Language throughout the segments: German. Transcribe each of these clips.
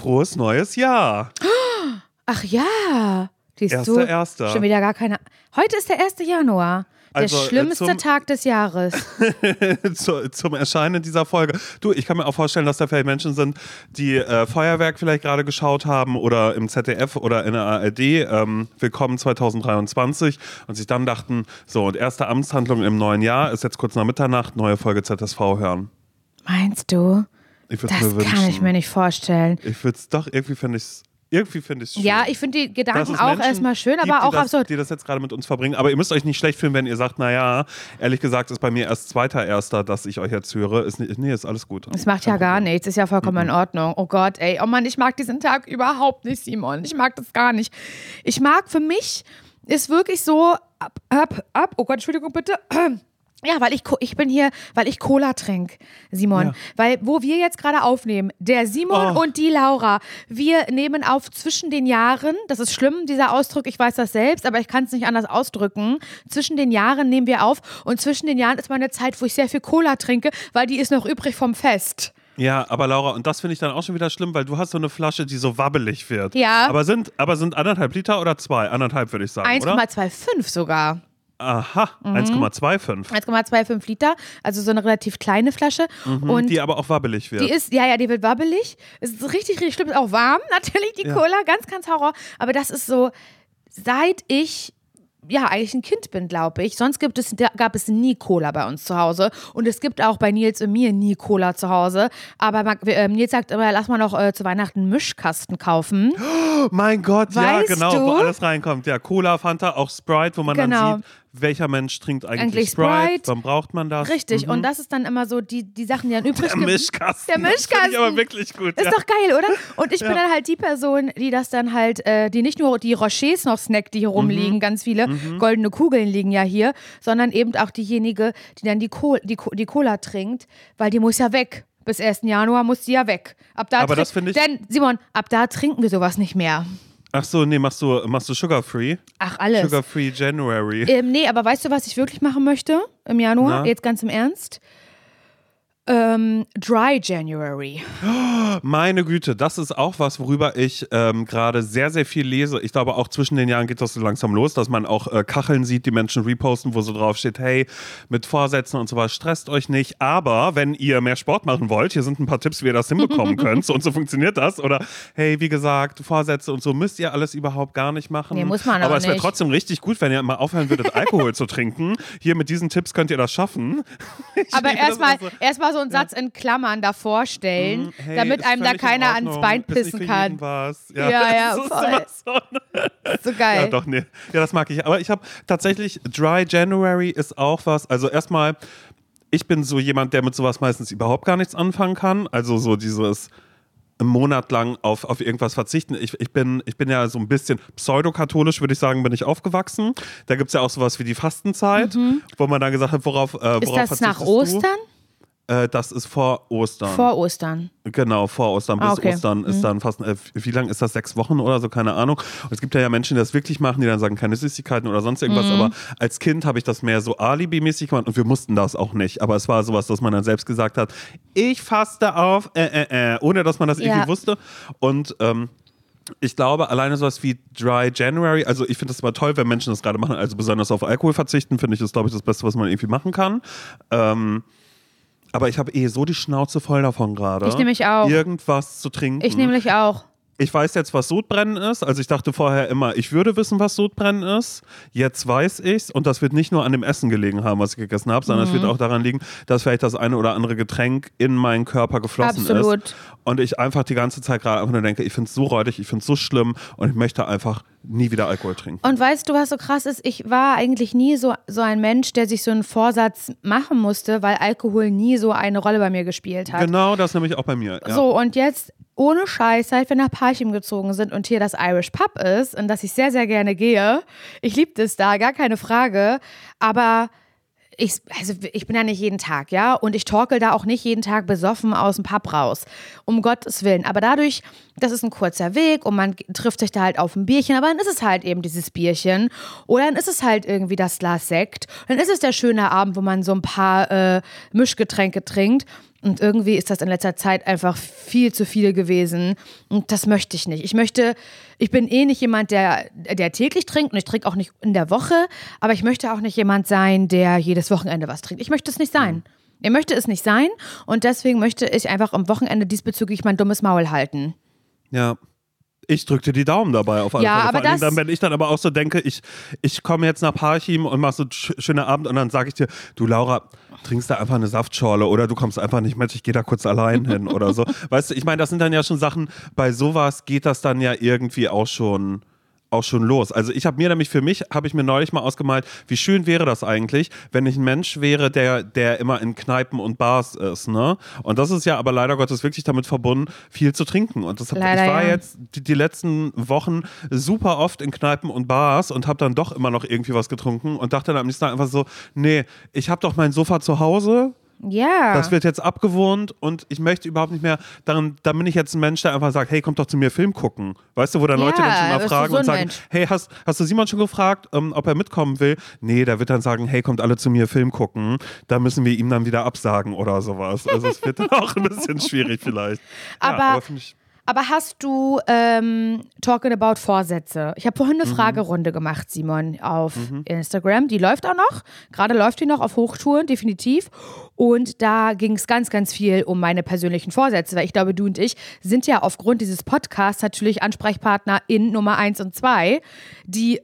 Frohes neues Jahr. Ach ja. Siehst Erster, du? erster. Schon wieder gar keine. Heute ist der 1. Januar. Der Also, äh, schlimmste zum- Tag des Jahres. zu, zum Erscheinen dieser Folge. Du, ich kann mir auch vorstellen, dass da vielleicht Menschen sind, die äh, Feuerwerk vielleicht gerade geschaut haben oder im ZDF oder in der ARD, ähm, Willkommen 2023 und sich dann dachten, so, und erste Amtshandlung im neuen Jahr ist jetzt kurz nach Mitternacht, neue Folge ZSV hören. Meinst du? Ich Das mir wünschen. kann ich mir nicht vorstellen. Ich würde es doch, irgendwie finde ich es irgendwie finde ich schön. Ja, ich finde die Gedanken auch erstmal schön, gibt, aber die auch das, absurd. Die das jetzt gerade mit uns verbringen. Aber ihr müsst euch nicht schlecht fühlen, wenn ihr sagt, naja, ehrlich gesagt ist bei mir erst zweiter Erster, dass ich euch jetzt höre. Ist, nicht- nee, ist alles gut. Es macht ja gar nichts, ist ja vollkommen Mhm. in Ordnung. Oh Gott, ey, oh Mann, ich mag diesen Tag überhaupt nicht, Simon. Ich mag das gar nicht. Ich mag für mich ist wirklich so ab, ab, ab. Oh Gott, Entschuldigung bitte. Ja, weil ich, ich bin hier, weil ich Cola trinke, Simon. Ja. Weil, wo wir jetzt gerade aufnehmen, der Simon Oh. und die Laura, wir nehmen auf zwischen den Jahren, das ist schlimm, dieser Ausdruck, ich weiß das selbst, aber ich kann es nicht anders ausdrücken. Zwischen den Jahren nehmen wir auf und zwischen den Jahren ist meine Zeit, wo ich sehr viel Cola trinke, weil die ist noch übrig vom Fest. Ja, aber Laura, und das finde ich dann auch schon wieder schlimm, weil du hast so eine Flasche, die so wabbelig wird. Ja. Aber sind, aber sind anderthalb Liter oder zwei? Anderthalb würde ich sagen, oder? 1,25 sogar. Aha, Mhm. 1,25. 1,25 Liter, also so eine relativ kleine Flasche. Und Mhm, Die aber auch wabbelig wird. die ist, ja, ja, die wird wabbelig. Es ist richtig, richtig schlimm. Ist auch warm, natürlich, die Ja. Cola. Ganz, ganz Horror. Aber das ist so, seit ich ja, eigentlich ein Kind bin, glaube ich. Sonst gibt es, gab es nie Cola bei uns zu Hause. Und es gibt auch bei Nils und mir nie Cola zu Hause. Aber äh, Nils sagt immer, lass mal noch äh, zu Weihnachten einen Mischkasten kaufen. Oh mein Gott, Weißt ja, genau, du? wo alles reinkommt. Ja, Cola, Fanta, auch Sprite, wo man Genau. dann sieht, welcher Mensch trinkt eigentlich, Eigentlich Sprite, Sprite. wann braucht man das? Richtig. Und das ist dann immer so die, die Sachen, die dann übrig Der ge- Mischkasten. Der Das finde ich aber Mischkasten. wirklich gut. Ist ja. doch geil, oder? Und ich bin dann halt die Person, die das dann halt, äh, die nicht nur die Rochers noch snackt, die hier Mhm. rumliegen, ganz viele goldene Kugeln liegen ja hier, sondern eben auch diejenige, die dann die, Co die, Co die Cola trinkt, weil die muss ja weg. Bis 1. Januar muss die ja weg. Ab da Aber das finde ich- Denn, Simon, ab da trinken wir sowas nicht mehr. Ach so, nee, machst du, machst du Sugar Free? Ach, alles. Sugar Free January. Ähm, nee, aber weißt du, was ich wirklich machen möchte im Januar? Na? Jetzt ganz im Ernst. Ähm, Dry January. Meine Güte, das ist auch was, worüber ich ähm, gerade sehr, sehr viel lese. Ich glaube, auch zwischen den Jahren geht das so langsam los, dass man auch äh, Kacheln sieht, die Menschen reposten, wo so drauf steht, hey, mit Vorsätzen und sowas, stresst euch nicht. Aber wenn ihr mehr Sport machen wollt, hier sind ein paar Tipps, wie ihr das hinbekommen könnt. So und so funktioniert das. Oder hey, wie gesagt, Vorsätze und so müsst ihr alles überhaupt gar nicht machen. Nee, muss man Aber auch es wäre trotzdem richtig gut, wenn ihr mal aufhören würdet, Alkohol zu trinken. Hier mit diesen Tipps könnt ihr das schaffen. Ich Aber erstmal so. erstmal so einen Satz in Klammern davor stellen, Mhm. Hey, damit ist einem da keiner ans Bein ist pissen kann. Was. Ja, Ja, ja, das ist voll. immer so. So geil. Ja, doch, nee. Ja, das mag ich. Aber ich habe tatsächlich, Dry January ist auch was. Also erstmal, ich bin so jemand, der mit sowas meistens überhaupt gar nichts anfangen kann. Also so dieses einen Monat lang auf, auf irgendwas verzichten. Ich, ich, bin, ich bin ja so ein bisschen pseudokatholisch, würde ich sagen, bin ich aufgewachsen. Da gibt es ja auch sowas wie die Fastenzeit, wo man dann gesagt hat, worauf, äh, worauf Mhm. Ist das nach verzichtest du? Äh, das ist vor Ostern. Vor Ostern. Genau, vor Ostern bis Ah, okay. Ostern ist dann fast, äh, wie lang ist das? Sechs Wochen oder so? Keine Ahnung. Und es gibt ja, ja Menschen, die das wirklich machen, die dann sagen, keine Süßigkeiten oder sonst irgendwas. Mhm. Aber als Kind habe ich das mehr so Alibi-mäßig gemacht und wir mussten das auch nicht. Aber es war sowas, dass man dann selbst gesagt hat, ich faste auf, äh, äh, äh, ohne dass man das irgendwie Ja. wusste. Und ähm, ich glaube, alleine sowas wie Dry January, also ich finde das immer toll, wenn Menschen das gerade machen, also besonders auf Alkohol verzichten, finde ich, ist, glaube ich, das Beste, was man irgendwie machen kann. Ähm, aber ich habe eh so die Schnauze voll davon gerade. Ich nämlich auch. Irgendwas zu trinken. Ich nämlich auch. Ich weiß jetzt, was Sodbrennen ist. Also ich dachte vorher immer, ich würde wissen, was Sodbrennen ist. Jetzt weiß ich's und das wird nicht nur an dem Essen gelegen haben, was ich gegessen habe, sondern es Mhm. wird auch daran liegen, dass vielleicht das eine oder andere Getränk in meinen Körper geflossen Absolut. ist. Und ich einfach die ganze Zeit gerade einfach nur denke, ich finde es so räudig, ich finde es so schlimm und ich möchte einfach nie wieder Alkohol trinken. Und weißt du, was so krass ist? Ich war eigentlich nie so, so ein Mensch, der sich so einen Vorsatz machen musste, weil Alkohol nie so eine Rolle bei mir gespielt hat. Genau, das nämlich auch bei mir. Ja. So, und jetzt ohne Scheiß, seit wir nach Parchim gezogen sind und hier das Irish Pub ist, in das ich sehr, sehr gerne gehe. Ich liebe das da, gar keine Frage. Aber ich, also ich bin da nicht jeden Tag, ja. Und ich torkel da auch nicht jeden Tag besoffen aus dem Pub raus. Um Gottes Willen. Aber dadurch, das ist ein kurzer Weg und man trifft sich da halt auf ein Bierchen, aber dann ist es halt eben dieses Bierchen. Oder dann ist es halt irgendwie das Glas Sekt. Dann ist es der schöne Abend, wo man so ein paar äh, Mischgetränke trinkt. Und irgendwie ist das in letzter Zeit einfach viel zu viel gewesen. Und das möchte ich nicht. Ich möchte, ich bin eh nicht jemand, der, der täglich trinkt und ich trinke auch nicht in der Woche, aber ich möchte auch nicht jemand sein, der jedes Wochenende was trinkt. Ich möchte es nicht sein. Ich möchte es nicht sein und deswegen möchte ich einfach am Wochenende diesbezüglich mein dummes Maul halten. Ja. Ich drückte die Daumen dabei auf alle Ja, Fälle. aber das- dann, wenn ich dann aber auch so denke, ich, ich komme jetzt nach Parchim und mach so einen sch schönen Abend und dann sage ich dir, du Laura, trinkst da einfach eine Saftschorle oder du kommst einfach nicht mit, ich gehe da kurz allein hin oder so. Weißt du, ich meine, das sind dann ja schon Sachen, bei sowas geht das dann ja irgendwie auch schon auch schon los. Also ich habe mir nämlich für mich, habe ich mir neulich mal ausgemalt, wie schön wäre das eigentlich, wenn ich ein Mensch wäre, der, der immer in Kneipen und Bars ist, ne? Und das ist ja aber leider Gottes wirklich damit verbunden, viel zu trinken. Und das hab, Leider, ich war ja. jetzt die, die letzten Wochen super oft in Kneipen und Bars und habe dann doch immer noch irgendwie was getrunken und dachte dann am nächsten Tag einfach so, nee, ich habe doch mein Sofa zu Hause, Ja. das wird jetzt abgewohnt und ich möchte überhaupt nicht mehr, dann, dann bin ich jetzt ein Mensch, der einfach sagt, hey, kommt doch zu mir Film gucken. Weißt du, wo dann Ja, Leute dann schon mal fragen so und sagen, Mensch. hey, hast, hast du Simon schon gefragt, ähm, ob er mitkommen will? Nee, der wird dann sagen, hey, kommt alle zu mir Film gucken. Da müssen wir ihm dann wieder absagen oder sowas. Also es wird dann auch ein bisschen schwierig vielleicht. Ja, Aber- finde ich, Aber hast du ähm, Talking About Vorsätze? Ich habe vorhin eine Mhm. Fragerunde gemacht, Simon, auf Instagram. Die läuft auch noch. Gerade läuft die noch auf Hochtouren, definitiv. Und da ging es ganz, ganz viel um meine persönlichen Vorsätze, weil ich glaube, du und ich sind ja aufgrund dieses Podcasts natürlich Ansprechpartner in Nummer eins und zwei, die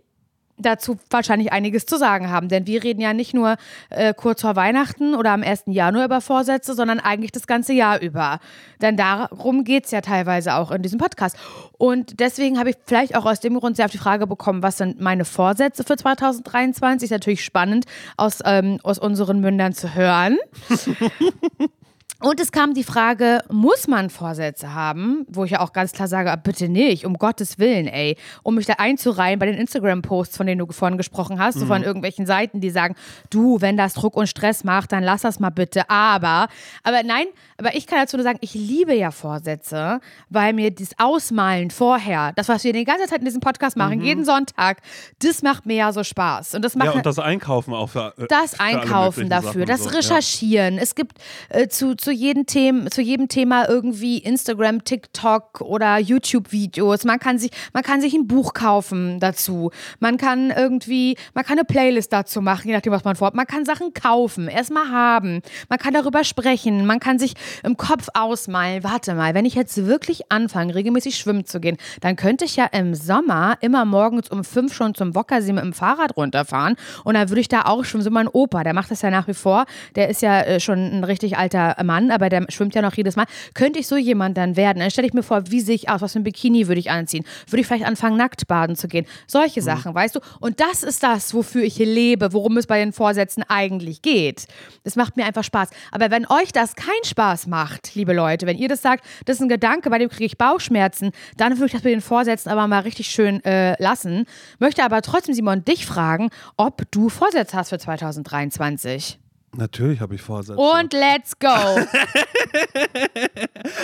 dazu wahrscheinlich einiges zu sagen haben. Denn wir reden ja nicht nur äh, kurz vor Weihnachten oder am 1. Januar über Vorsätze, sondern eigentlich das ganze Jahr über. Denn darum geht es ja teilweise auch in diesem Podcast. Und deswegen habe ich vielleicht auch aus dem Grund sehr auf die Frage bekommen, was sind meine Vorsätze für 2023? Ist natürlich spannend, aus, ähm, aus unseren Mündern zu hören. Und es kam die Frage, muss man Vorsätze haben? Wo ich ja auch ganz klar sage, ah, bitte nicht, um Gottes Willen, ey. Um mich da einzureihen bei den Instagram-Posts, von denen du vorhin gesprochen hast, so von irgendwelchen Seiten, die sagen, du, wenn das Druck und Stress macht, dann lass das mal bitte. Aber, aber nein, aber ich kann dazu nur sagen, ich liebe ja Vorsätze, weil mir das Ausmalen vorher, das, was wir die ganze Zeit in diesem Podcast machen, jeden Sonntag, das macht mir ja so Spaß. Und das macht ja, und das Einkaufen auch für äh, das für Einkaufen dafür, das so. Recherchieren. Es gibt äh, zu, zu, jedem Thema, zu jedem Thema irgendwie Instagram, TikTok oder YouTube-Videos. Man kann sich, man kann sich ein Buch kaufen dazu. Man kann irgendwie, man kann eine Playlist dazu machen, je nachdem, was man vorhat. Man kann Sachen kaufen, erstmal haben. Man kann darüber sprechen. Man kann sich im Kopf ausmalen. Warte mal, wenn ich jetzt wirklich anfange, regelmäßig schwimmen zu gehen, dann könnte ich ja im Sommer immer morgens um fünf schon zum Wockersee mit dem Fahrrad runterfahren und dann würde ich da auch schwimmen. So mein Opa, der macht das ja nach wie vor. Der ist ja äh, schon ein richtig alter Mann, aber der schwimmt ja noch jedes Mal. Könnte ich so jemand dann werden? Dann stelle ich mir vor, wie sehe ich aus? Was für ein Bikini würde ich anziehen? Würde ich vielleicht anfangen, nackt baden zu gehen? Solche Mhm. Sachen, weißt du? Und das ist das, wofür ich hier lebe, worum es bei den Vorsätzen eigentlich geht. Das macht mir einfach Spaß. Aber wenn euch das keinen Spaß macht, liebe Leute, wenn ihr das sagt, das ist ein Gedanke, bei dem kriege ich Bauchschmerzen, dann würde ich das mit den Vorsätzen aber mal richtig schön äh, lassen. Möchte aber trotzdem, Simon, dich fragen, ob du Vorsätze hast für 2023. Natürlich habe ich Vorsätze. Und let's go.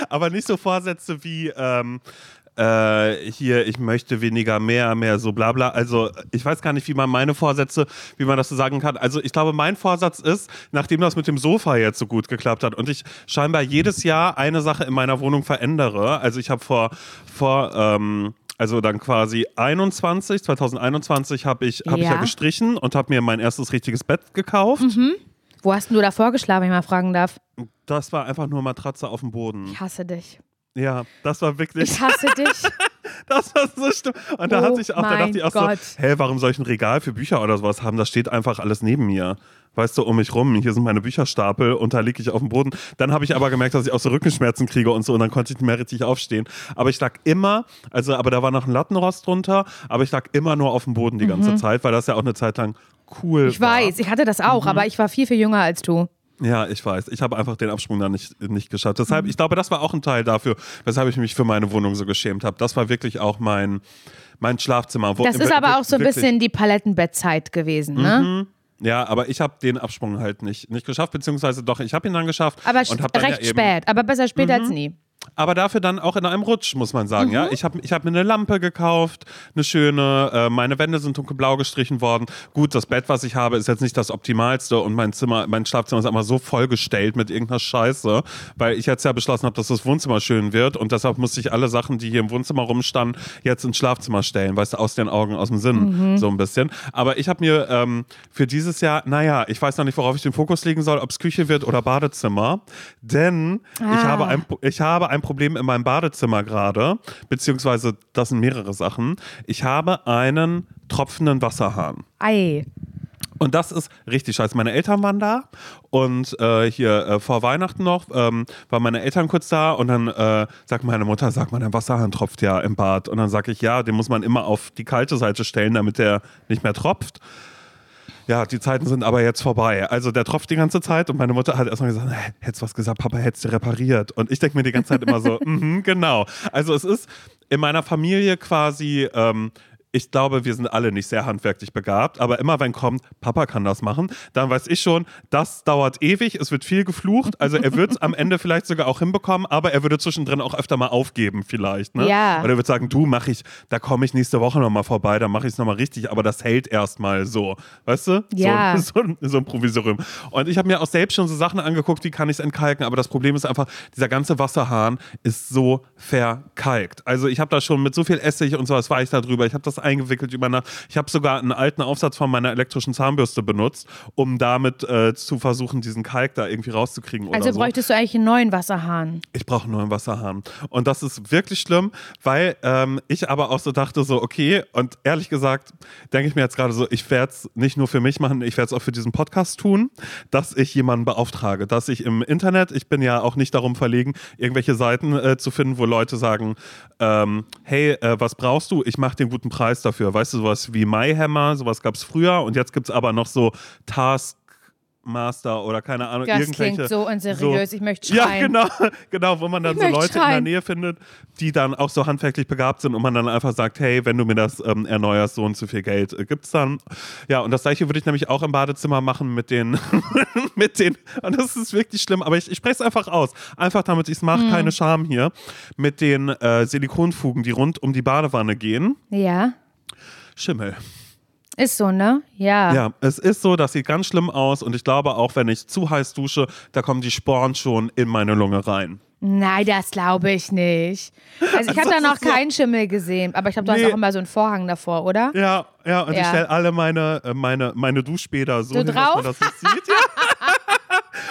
Aber nicht so Vorsätze wie ähm, äh, hier, ich möchte weniger, mehr, mehr, so bla bla. Also ich weiß gar nicht, wie man meine Vorsätze, wie man das so sagen kann. Also ich glaube, mein Vorsatz ist, nachdem das mit dem Sofa jetzt so gut geklappt hat und ich scheinbar jedes Jahr eine Sache in meiner Wohnung verändere. Also ich habe vor, vor ähm, also dann quasi 21, 2021 habe ich, hab ich ja Ja. gestrichen und habe mir mein erstes richtiges Bett gekauft. Wo hast du davor geschlafen, wenn ich mal fragen darf? Das war einfach nur Matratze auf dem Boden. Ich hasse dich. Ja, das war wirklich. Ich hasse dich. Das war so schlimm. Und da Oh hatte ich auch, da dachte ich auch Gott. so, hä, warum soll ich ein Regal für Bücher oder sowas haben? Das steht einfach alles neben mir. Weißt du, um mich rum. Hier sind meine Bücherstapel und da liege ich auf dem Boden. Dann habe ich aber gemerkt, dass ich auch so Rückenschmerzen kriege und so und dann konnte ich nicht mehr richtig aufstehen. Aber ich lag immer, also, aber da war noch ein Lattenrost drunter, aber ich lag immer nur auf dem Boden die ganze Zeit, weil das ja auch eine Zeit lang cool Mhm. Ich war. weiß, ich hatte das auch, Mhm. aber ich war viel, viel jünger als du. Ja, ich weiß. Ich habe einfach den Absprung da nicht, nicht geschafft. Deshalb, ich glaube, das war auch ein Teil dafür, weshalb ich mich für meine Wohnung so geschämt habe. Das war wirklich auch mein, mein Schlafzimmer. Wo, Das ist aber auch so ein bisschen die Palettenbettzeit gewesen, ne? Ja, aber ich habe den Absprung halt nicht, nicht geschafft, beziehungsweise doch, ich habe ihn dann geschafft. Aber und recht ja eben, spät, aber besser spät als nie. Aber dafür dann auch in einem Rutsch, muss man sagen. Mhm. Ja, ich habe ich hab mir eine Lampe gekauft, eine schöne. Äh, meine Wände sind dunkelblau gestrichen worden. Gut, das Bett, was ich habe, ist jetzt nicht das optimalste und mein Zimmer, mein Schlafzimmer ist einfach so vollgestellt mit irgendeiner Scheiße, weil ich jetzt ja beschlossen habe, dass das Wohnzimmer schön wird und deshalb musste ich alle Sachen, die hier im Wohnzimmer rumstanden, jetzt ins Schlafzimmer stellen, weißt du, aus den Augen, aus dem Sinn, Mhm. so ein bisschen. Aber ich habe mir ähm, für dieses Jahr, naja, ich weiß noch nicht, worauf ich den Fokus legen soll, ob es Küche wird oder Badezimmer, denn ich, Ah. habe ein, ich habe ein Problem in meinem Badezimmer gerade, beziehungsweise das sind mehrere Sachen. Ich habe einen tropfenden Wasserhahn. Ei. Und das ist richtig scheiße. Meine Eltern waren da und äh, hier äh, vor Weihnachten noch ähm, waren meine Eltern kurz da und dann äh, sagt meine Mutter, sag mal, dein Wasserhahn tropft ja im Bad. Und dann sage ich, ja, den muss man immer auf die kalte Seite stellen, damit der nicht mehr tropft. Ja, die Zeiten sind aber jetzt vorbei. Also der tropft die ganze Zeit und meine Mutter hat erstmal gesagt, "Hä, hättest was gesagt, Papa, hättest du repariert. Und ich denke mir die ganze Zeit immer so, mhm, genau. Also es ist in meiner Familie quasi, ähm, ich glaube, wir sind alle nicht sehr handwerklich begabt, aber immer wenn kommt, Papa kann das machen, dann weiß ich schon, das dauert ewig, es wird viel geflucht. Also er wird es am Ende vielleicht sogar auch hinbekommen, aber er würde zwischendrin auch öfter mal aufgeben vielleicht. Ne? Ja. Oder er wird sagen, du mach ich, da komme ich nächste Woche nochmal vorbei, dann mache ich es nochmal richtig, aber das hält erstmal so. Weißt du? Ja. So, so, ein- so ein Provisorium. Und ich habe mir auch selbst schon so Sachen angeguckt, wie kann ich es entkalken, aber das Problem ist einfach, dieser ganze Wasserhahn ist so verkalkt. Also ich habe da schon mit so viel Essig und sowas war ich da drüber. Ich habe das eingewickelt über Nacht. Ich habe sogar einen alten Aufsatz von meiner elektrischen Zahnbürste benutzt, um damit äh, zu versuchen, diesen Kalk da irgendwie rauszukriegen Also oder so. bräuchtest du eigentlich einen neuen Wasserhahn. Ich brauche einen neuen Wasserhahn. Und das ist wirklich schlimm, weil ähm, ich aber auch so dachte, so, okay, und ehrlich gesagt, denke ich mir jetzt gerade so, ich werde es nicht nur für mich machen, ich werde es auch für diesen Podcast tun, dass ich jemanden beauftrage, dass ich im Internet, ich bin ja auch nicht darum verlegen, irgendwelche Seiten äh, zu finden, wo Leute sagen, ähm, hey, äh, was brauchst du? Ich mache den guten Preis dafür. Weißt du, sowas wie MyHammer, sowas gab es früher und jetzt gibt es aber noch so Taskmaster oder keine Ahnung, Das irgendwelche. klingt so unseriös. Ich möchte Ja, schreien. genau, genau, wo man dann Ich so Leute in der schreien. Nähe findet, die dann auch so handwerklich begabt sind und man dann einfach sagt, hey, wenn du mir das ähm, erneuerst, so und so viel Geld äh, gibt's dann. Ja, und das gleiche würde ich nämlich auch im Badezimmer machen mit den, mit den, und das ist wirklich schlimm, aber ich, ich spreche es einfach aus. Einfach damit ich es mache, Mhm. keine Scham hier. Mit den äh, Silikonfugen, die rund um die Badewanne gehen. Ja. Schimmel. Ist so, ne? Ja. Ja, es ist so, das sieht ganz schlimm aus und ich glaube auch, wenn ich zu heiß dusche, da kommen die Sporen schon in meine Lunge rein. Nein, das glaube ich nicht. Also ich habe da noch keinen Schimmel gesehen, aber ich glaube, du Nee. hast auch immer so einen Vorhang davor, oder? Ja, ja, und ich Ja. stelle alle meine, äh, meine, meine Duschbäder so So hin, dass drauf? man das nicht sieht. Ja.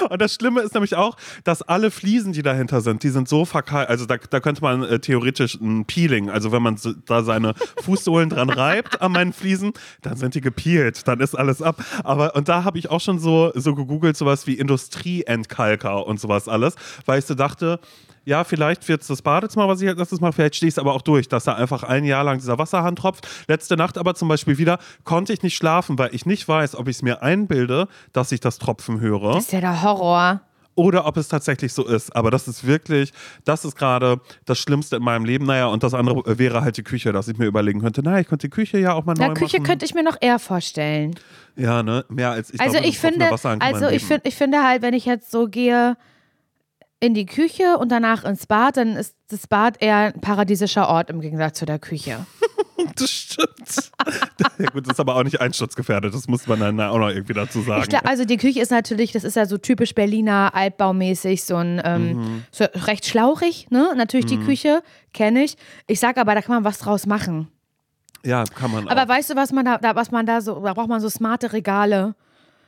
Und das Schlimme ist nämlich auch, dass alle Fliesen, die dahinter sind, die sind so verkeilt. Also da, da könnte man äh, theoretisch ein Peeling, also wenn man so, da seine Fußsohlen dran reibt an meinen Fliesen, dann sind die gepeelt, dann ist alles ab. Aber und da habe ich auch schon so, so gegoogelt, sowas wie Industrieentkalker und sowas alles, weil ich so dachte, ja, vielleicht wird es das Badezimmer, was ich als letztes mache, vielleicht stehe ich es aber auch durch, dass da einfach ein Jahr lang dieser Wasserhahn tropft. Letzte Nacht aber zum Beispiel wieder konnte ich nicht schlafen, weil ich nicht weiß, ob ich es mir einbilde, dass ich das Tropfen höre Das ist ja der Horror. oder ob es tatsächlich so ist. Aber das ist wirklich, das ist gerade das Schlimmste in meinem Leben. Naja, und das andere wäre halt die Küche, dass ich mir überlegen könnte, naja, ich könnte die Küche ja auch mal Na, neu Küche machen. könnte ich mir noch eher vorstellen. ja, ne, mehr als ich also glaube, ich finde, also ich, find, ich finde halt, wenn ich jetzt so gehe in die Küche und danach ins Bad, dann ist das Bad eher ein paradiesischer Ort im Gegensatz zu der Küche. Das stimmt. ja gut, das ist aber auch nicht einsturzgefährdet, das muss man dann auch noch irgendwie dazu sagen. Ich also die Küche ist natürlich, das ist ja so typisch Berliner, altbaumäßig, so ein ähm, Mhm. so recht schlauchig, ne? Natürlich die Küche, kenne ich. Ich sag aber, da kann man was draus machen. ja, kann man Aber auch. weißt du, was man da, da, was man da so, da braucht man so smarte Regale.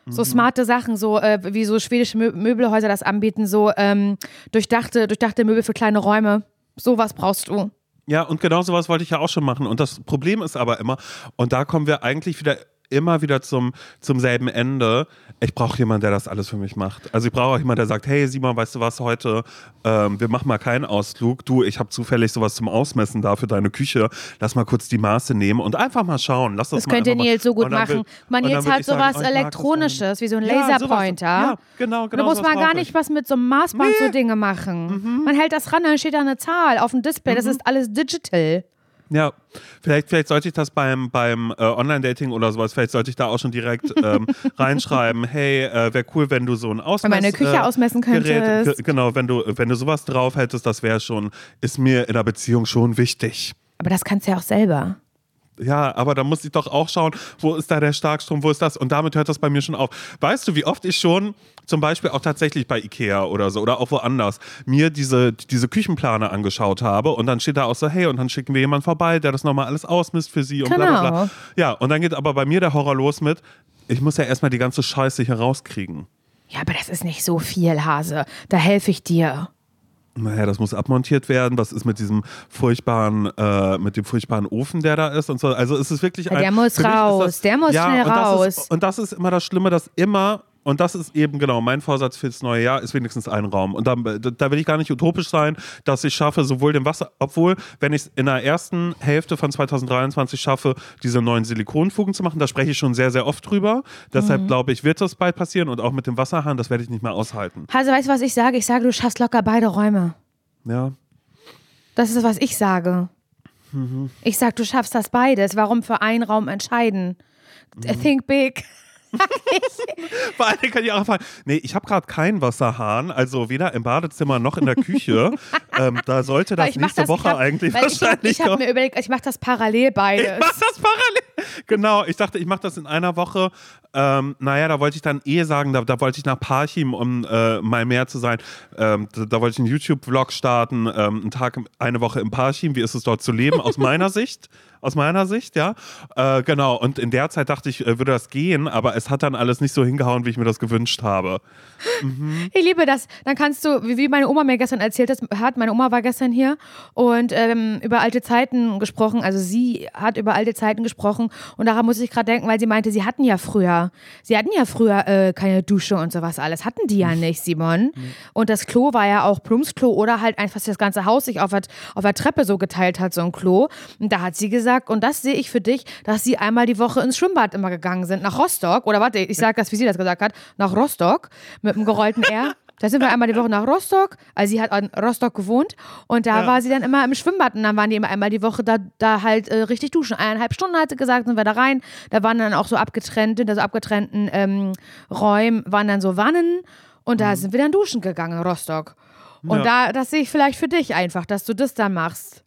So smarte Sachen, so äh, wie so schwedische Mö Möbelhäuser das anbieten, so ähm, durchdachte, durchdachte Möbel für kleine Räume. Sowas brauchst du. Ja, und genau sowas wollte ich ja auch schon machen. Und das Problem ist aber immer, und da kommen wir eigentlich wieder immer wieder zum, zum selben Ende. Ich brauche jemanden, der das alles für mich macht. Also ich brauche auch jemanden, der sagt, hey Simon, weißt du was, heute, ähm, wir machen mal keinen Ausflug. Du, ich habe zufällig sowas zum Ausmessen da für deine Küche. Lass mal kurz die Maße nehmen und einfach mal schauen. Lass das, Das könnte Nils so gut machen. will- Man Nils will hat ich sagen, sowas oh, Elektronisches, wie so ein Ja, sowas. Laserpointer. Ja, genau, da genau. muss sowas man gar nicht ich. was mit so einem Maßband so Dinge machen. Man hält das ran, dann steht da eine Zahl auf dem Display. Das ist alles digital. Ja, vielleicht, vielleicht sollte ich das beim, beim äh, Online-Dating oder sowas, vielleicht sollte ich da auch schon direkt ähm, reinschreiben, hey, äh, wäre cool, wenn du so ein Ausmess... Wenn meine Küche äh, ausmessen Gerät, könntest. ge- genau, wenn du, wenn du sowas drauf hättest, das wäre schon, ist mir in der Beziehung schon wichtig. Aber das kannst du ja auch selber. Ja, aber da muss ich doch auch schauen, wo ist da der Starkstrom, wo ist das? Und damit hört das bei mir schon auf. Weißt du, wie oft ich schon, zum Beispiel auch tatsächlich bei Ikea oder so oder auch woanders, mir diese, diese Küchenplane angeschaut habe und dann steht da auch so, hey, und dann schicken wir jemanden vorbei, der das nochmal alles ausmisst für sie und bla bla bla. Genau. Ja, und dann geht aber bei mir der Horror los mit, ich muss ja erstmal die ganze Scheiße hier rauskriegen. Ja, aber das ist nicht so viel, Hase. Da helfe ich dir. Naja, das muss abmontiert werden. Was ist mit diesem furchtbaren, äh, mit dem furchtbaren Ofen, der da ist und so. Also es ist wirklich Ja, ein, der muss raus, der muss schnell und das raus. Ist, und das ist immer das Schlimme, dass immer und das ist eben genau mein Vorsatz fürs neue Jahr, ist wenigstens ein Raum. Und da, da will ich gar nicht utopisch sein, dass ich schaffe, sowohl den Wasser, obwohl, wenn ich es in der ersten Hälfte von 2023 schaffe, diese neuen Silikonfugen zu machen, da spreche ich schon sehr, sehr oft drüber. Mhm. Deshalb glaube ich, wird das bald passieren und auch mit dem Wasserhahn, das werde ich nicht mehr aushalten. Hase, weißt du, was ich sage? Ich sage, du schaffst locker beide Räume. Ja. Das ist, was ich sage. Mhm. Ich sage, du schaffst das beides. Warum für einen Raum entscheiden? Mhm. Think big. Vor Dingen kann ich auch fragen, nee, ich habe gerade keinen Wasserhahn, also weder im Badezimmer noch in der Küche. ähm, da sollte das nächste das, Woche hab, eigentlich hab, wahrscheinlich ich habe kommen. mir überlegt, ich mache das parallel beides. Ich mach das parallel. Genau, ich dachte, ich mache das in einer Woche. Ähm, naja, da wollte ich dann eh sagen, da, da wollte ich nach Parchim, um äh, mal mehr zu sein. Ähm, da, da wollte ich einen YouTube-Vlog starten, ähm, einen Tag, eine Woche im Parchim. Wie ist es dort zu leben? Aus meiner Sicht. Aus meiner Sicht, ja. Äh, genau. Und in der Zeit dachte ich, äh, würde das gehen, aber es hat dann alles nicht so hingehauen, wie ich mir das gewünscht habe. Ich liebe das. Dann kannst du, wie wie meine Oma mir gestern erzählt hat, meine Oma war gestern hier und ähm, über alte Zeiten gesprochen. Also sie hat über alte Zeiten gesprochen und daran muss ich gerade denken, weil sie meinte, sie hatten ja früher, sie hatten ja früher äh, keine Dusche und sowas alles. Hatten die ja nicht, Simon. Und das Klo war ja auch Plumpsklo oder halt einfach das ganze Haus sich auf der, auf der Treppe so geteilt hat, so ein Klo. Und da hat sie gesagt, und das sehe ich für dich, dass sie einmal die Woche ins Schwimmbad immer gegangen sind, nach Rostock. Oder warte, ich sage das, wie sie das gesagt hat, nach Rostock mit einem gerollten R. Da sind wir einmal die Woche nach Rostock, also sie hat an Rostock gewohnt und da Ja. war sie dann immer im Schwimmbad und dann waren die immer einmal die Woche da, da halt äh, richtig duschen. Eineinhalb Stunden hat sie gesagt, sind wir da rein. Da waren dann auch so abgetrennt, hinter so abgetrennten ähm, Räumen waren dann so Wannen und da sind wir dann duschen gegangen in Rostock. Und Mhm. Ja. da, das sehe ich vielleicht für dich einfach, dass du das dann machst.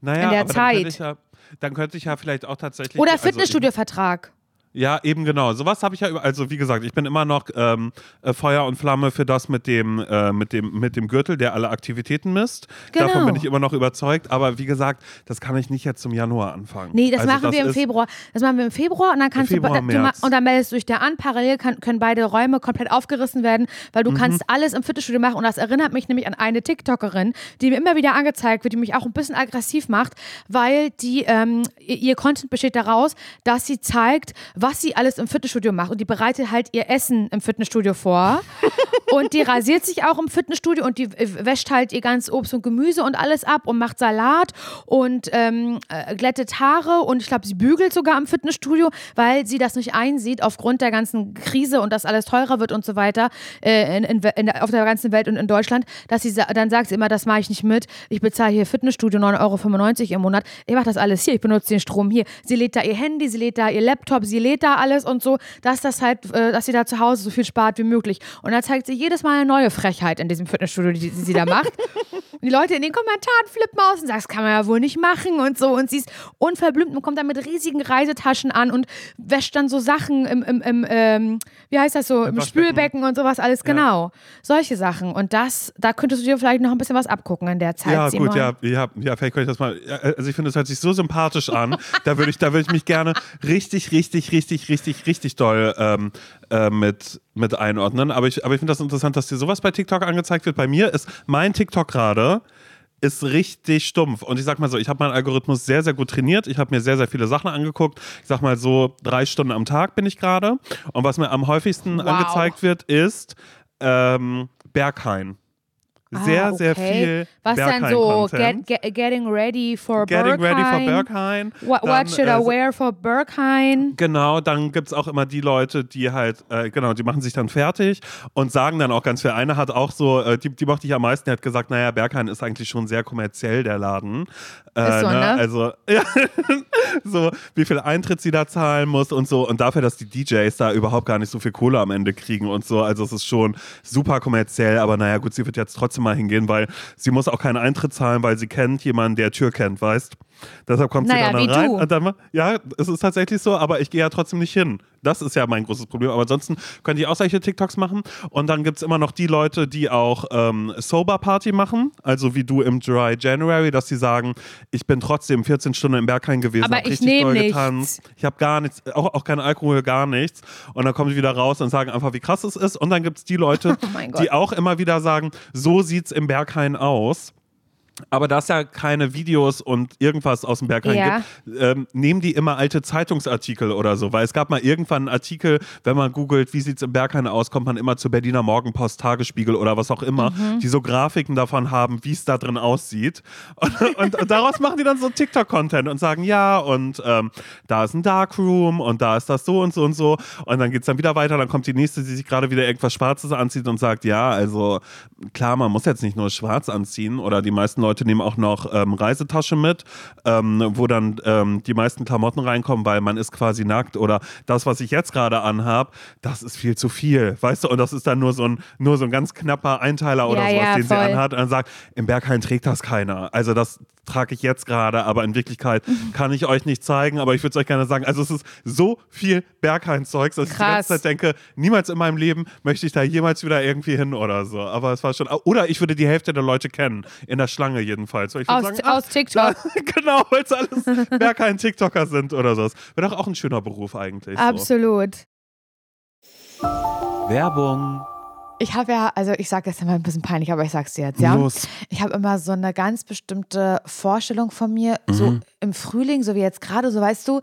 Naja, In der Zeit. ja, dann könnte ich ja vielleicht auch tatsächlich. Oder also Fitnessstudio-Vertrag. Ja, eben genau. Sowas habe ich ja über. Also wie gesagt, ich bin immer noch ähm, äh, Feuer und Flamme für das mit dem, äh, mit dem, mit dem Gürtel, der alle Aktivitäten misst. Genau. Davon bin ich immer noch überzeugt. Aber wie gesagt, das kann ich nicht jetzt zum Januar anfangen. Nee, das also machen wir im Februar. Das machen wir im Februar und dann kannst Februar, du, du und dann meldest du dich da an. Parallel kann, können beide Räume komplett aufgerissen werden, weil Mhm. du kannst alles im Fitnessstudio machen und das erinnert mich nämlich an eine TikTokerin, die mir immer wieder angezeigt wird, die mich auch ein bisschen aggressiv macht, weil die ähm, ihr ihr Content besteht daraus, dass sie zeigt, was sie alles im Fitnessstudio macht. Und die bereitet halt ihr Essen im Fitnessstudio vor. Und die rasiert sich auch im Fitnessstudio und die äh, wäscht halt ihr ganzes Obst und Gemüse und alles ab und macht Salat und ähm, äh, glättet Haare. Und ich glaube, sie bügelt sogar im Fitnessstudio, weil sie das nicht einsieht aufgrund der ganzen Krise und dass alles teurer wird und so weiter äh, in, in, in, auf der ganzen Welt und in Deutschland, dass sie dann sagt sie immer, das mache ich nicht mit, ich bezahle hier Fitnessstudio 9,95 Euro im Monat, ich mache das alles hier, ich benutze den Strom hier. Sie lädt da ihr Handy, sie lädt da ihr Laptop, sie lädt da alles und so, dass das halt, äh, dass sie da zu Hause so viel spart wie möglich. Und dann zeigt sie jedes Mal eine neue Frechheit in diesem Fitnessstudio, die, die sie da macht. Und die Leute in den Kommentaren flippen aus und sagen, das kann man ja wohl nicht machen und so. Und sie ist unverblümt und kommt dann mit riesigen Reisetaschen an und wäscht dann so Sachen im, im, im ähm, wie heißt das so, im, Waschbecken. Spülbecken und sowas alles, genau. Solche Sachen. Und das, da könntest du dir vielleicht noch ein bisschen was abgucken in der Zeit, Ja, Simon. gut, ja, ja, ja, vielleicht könnte ich das mal. ja, Also ich finde, es hört sich so sympathisch an. da würde ich, da würde ich mich gerne richtig, richtig, richtig, richtig, richtig doll ähm, äh, mit, mit einordnen. Aber ich, aber ich finde das interessant, dass dir sowas bei TikTok angezeigt wird. Bei mir ist mein TikTok gerade ist richtig stumpf. Und ich sag mal so, ich habe meinen Algorithmus sehr, sehr gut trainiert. Ich habe mir sehr, sehr viele Sachen angeguckt. Ich sag mal so, drei Stunden am Tag bin ich gerade. Und was mir am häufigsten Wow. angezeigt wird, ist ähm, Berghain. Sehr, Ah, sehr okay. viel Was dann so, get, get, getting ready for Getting ready for Berghain. Berghain. What, Dann, what should I äh, wear for Berghain? Genau, dann gibt es auch immer die Leute, die halt, äh, genau, die machen sich dann fertig und sagen dann auch ganz viel. Eine hat auch so, äh, die, die mochte ich am meisten, die hat gesagt, naja, Berghain ist eigentlich schon sehr kommerziell, der Laden. Äh, so, ne? Also, ja, so, wie viel Eintritt sie da zahlen muss und so. Und dafür, dass die DJs da überhaupt gar nicht so viel Kohle am Ende kriegen und so. Also, es ist schon super kommerziell. Aber naja, gut, sie wird jetzt trotzdem mal hingehen, weil sie muss auch keinen Eintritt zahlen, weil sie kennt jemanden, der Tür kennt, weißt Deshalb kommt Naja, sie dann, dann rein. dann, ja, es ist tatsächlich so, aber ich gehe ja trotzdem nicht hin. Das ist ja mein großes Problem. Aber ansonsten könnt ihr auch solche TikToks machen. Und dann gibt es immer noch die Leute, die auch ähm, Sober Party machen. Also wie du im Dry January, dass sie sagen, ich bin trotzdem 14 Stunden im Berghain gewesen, Aber hab ich richtig nehm doll nichts. getanzt. Ich habe gar nichts, auch, auch kein Alkohol, gar nichts. Und dann kommen sie wieder raus und sagen einfach, wie krass es ist. Und dann gibt es die Leute, Oh die auch immer wieder sagen, so sieht's im Berghain aus. Aber da es ja keine Videos und irgendwas aus dem Berghain Ja. gibt, ähm, nehmen die immer alte Zeitungsartikel oder so. Weil es gab mal irgendwann einen Artikel, wenn man googelt, wie sieht es im Berghain aus, kommt man immer zur Berliner Morgenpost, Tagesspiegel oder was auch immer, Mhm. die so Grafiken davon haben, wie es da drin aussieht. Und, und, und daraus machen die dann so TikTok-Content und sagen, ja, und ähm, da ist ein Darkroom und da ist das so und so und so. Und dann geht es dann wieder weiter, dann kommt die nächste, die sich gerade wieder irgendwas Schwarzes anzieht und sagt, ja, also klar, man muss jetzt nicht nur schwarz anziehen oder die meisten Leute nehmen auch noch ähm, Reisetasche mit, ähm, wo dann ähm, die meisten Klamotten reinkommen, weil man ist quasi nackt oder das, was ich jetzt gerade anhab, das ist viel zu viel, weißt du? Und das ist dann nur so ein, nur so ein ganz knapper Einteiler oder Ja, sowas, ja, den voll. sie anhat und dann sagt, im Berghain trägt das keiner. Also das trage ich jetzt gerade, aber in Wirklichkeit kann ich euch nicht zeigen, aber ich würde es euch gerne sagen. Also es ist so viel Berghain-Zeugs, dass ich die Krass. ganze Zeit denke, niemals in meinem Leben möchte ich da jemals wieder irgendwie hin oder so. Aber es war schon, oder ich würde die Hälfte der Leute kennen, in der Schlange jedenfalls. Weil ich Aus, sagen, ach, aus TikTok. genau, weil es alles Berghain-TikToker sind oder so. Wäre doch auch ein schöner Beruf eigentlich. So. Absolut. Werbung. Ich habe ja, also ich sage jetzt immer ein bisschen peinlich, aber ich sag's dir jetzt, ja. Los. Ich habe immer so eine ganz bestimmte Vorstellung von mir, so Mhm. im Frühling, so wie jetzt gerade, so weißt du,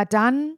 dann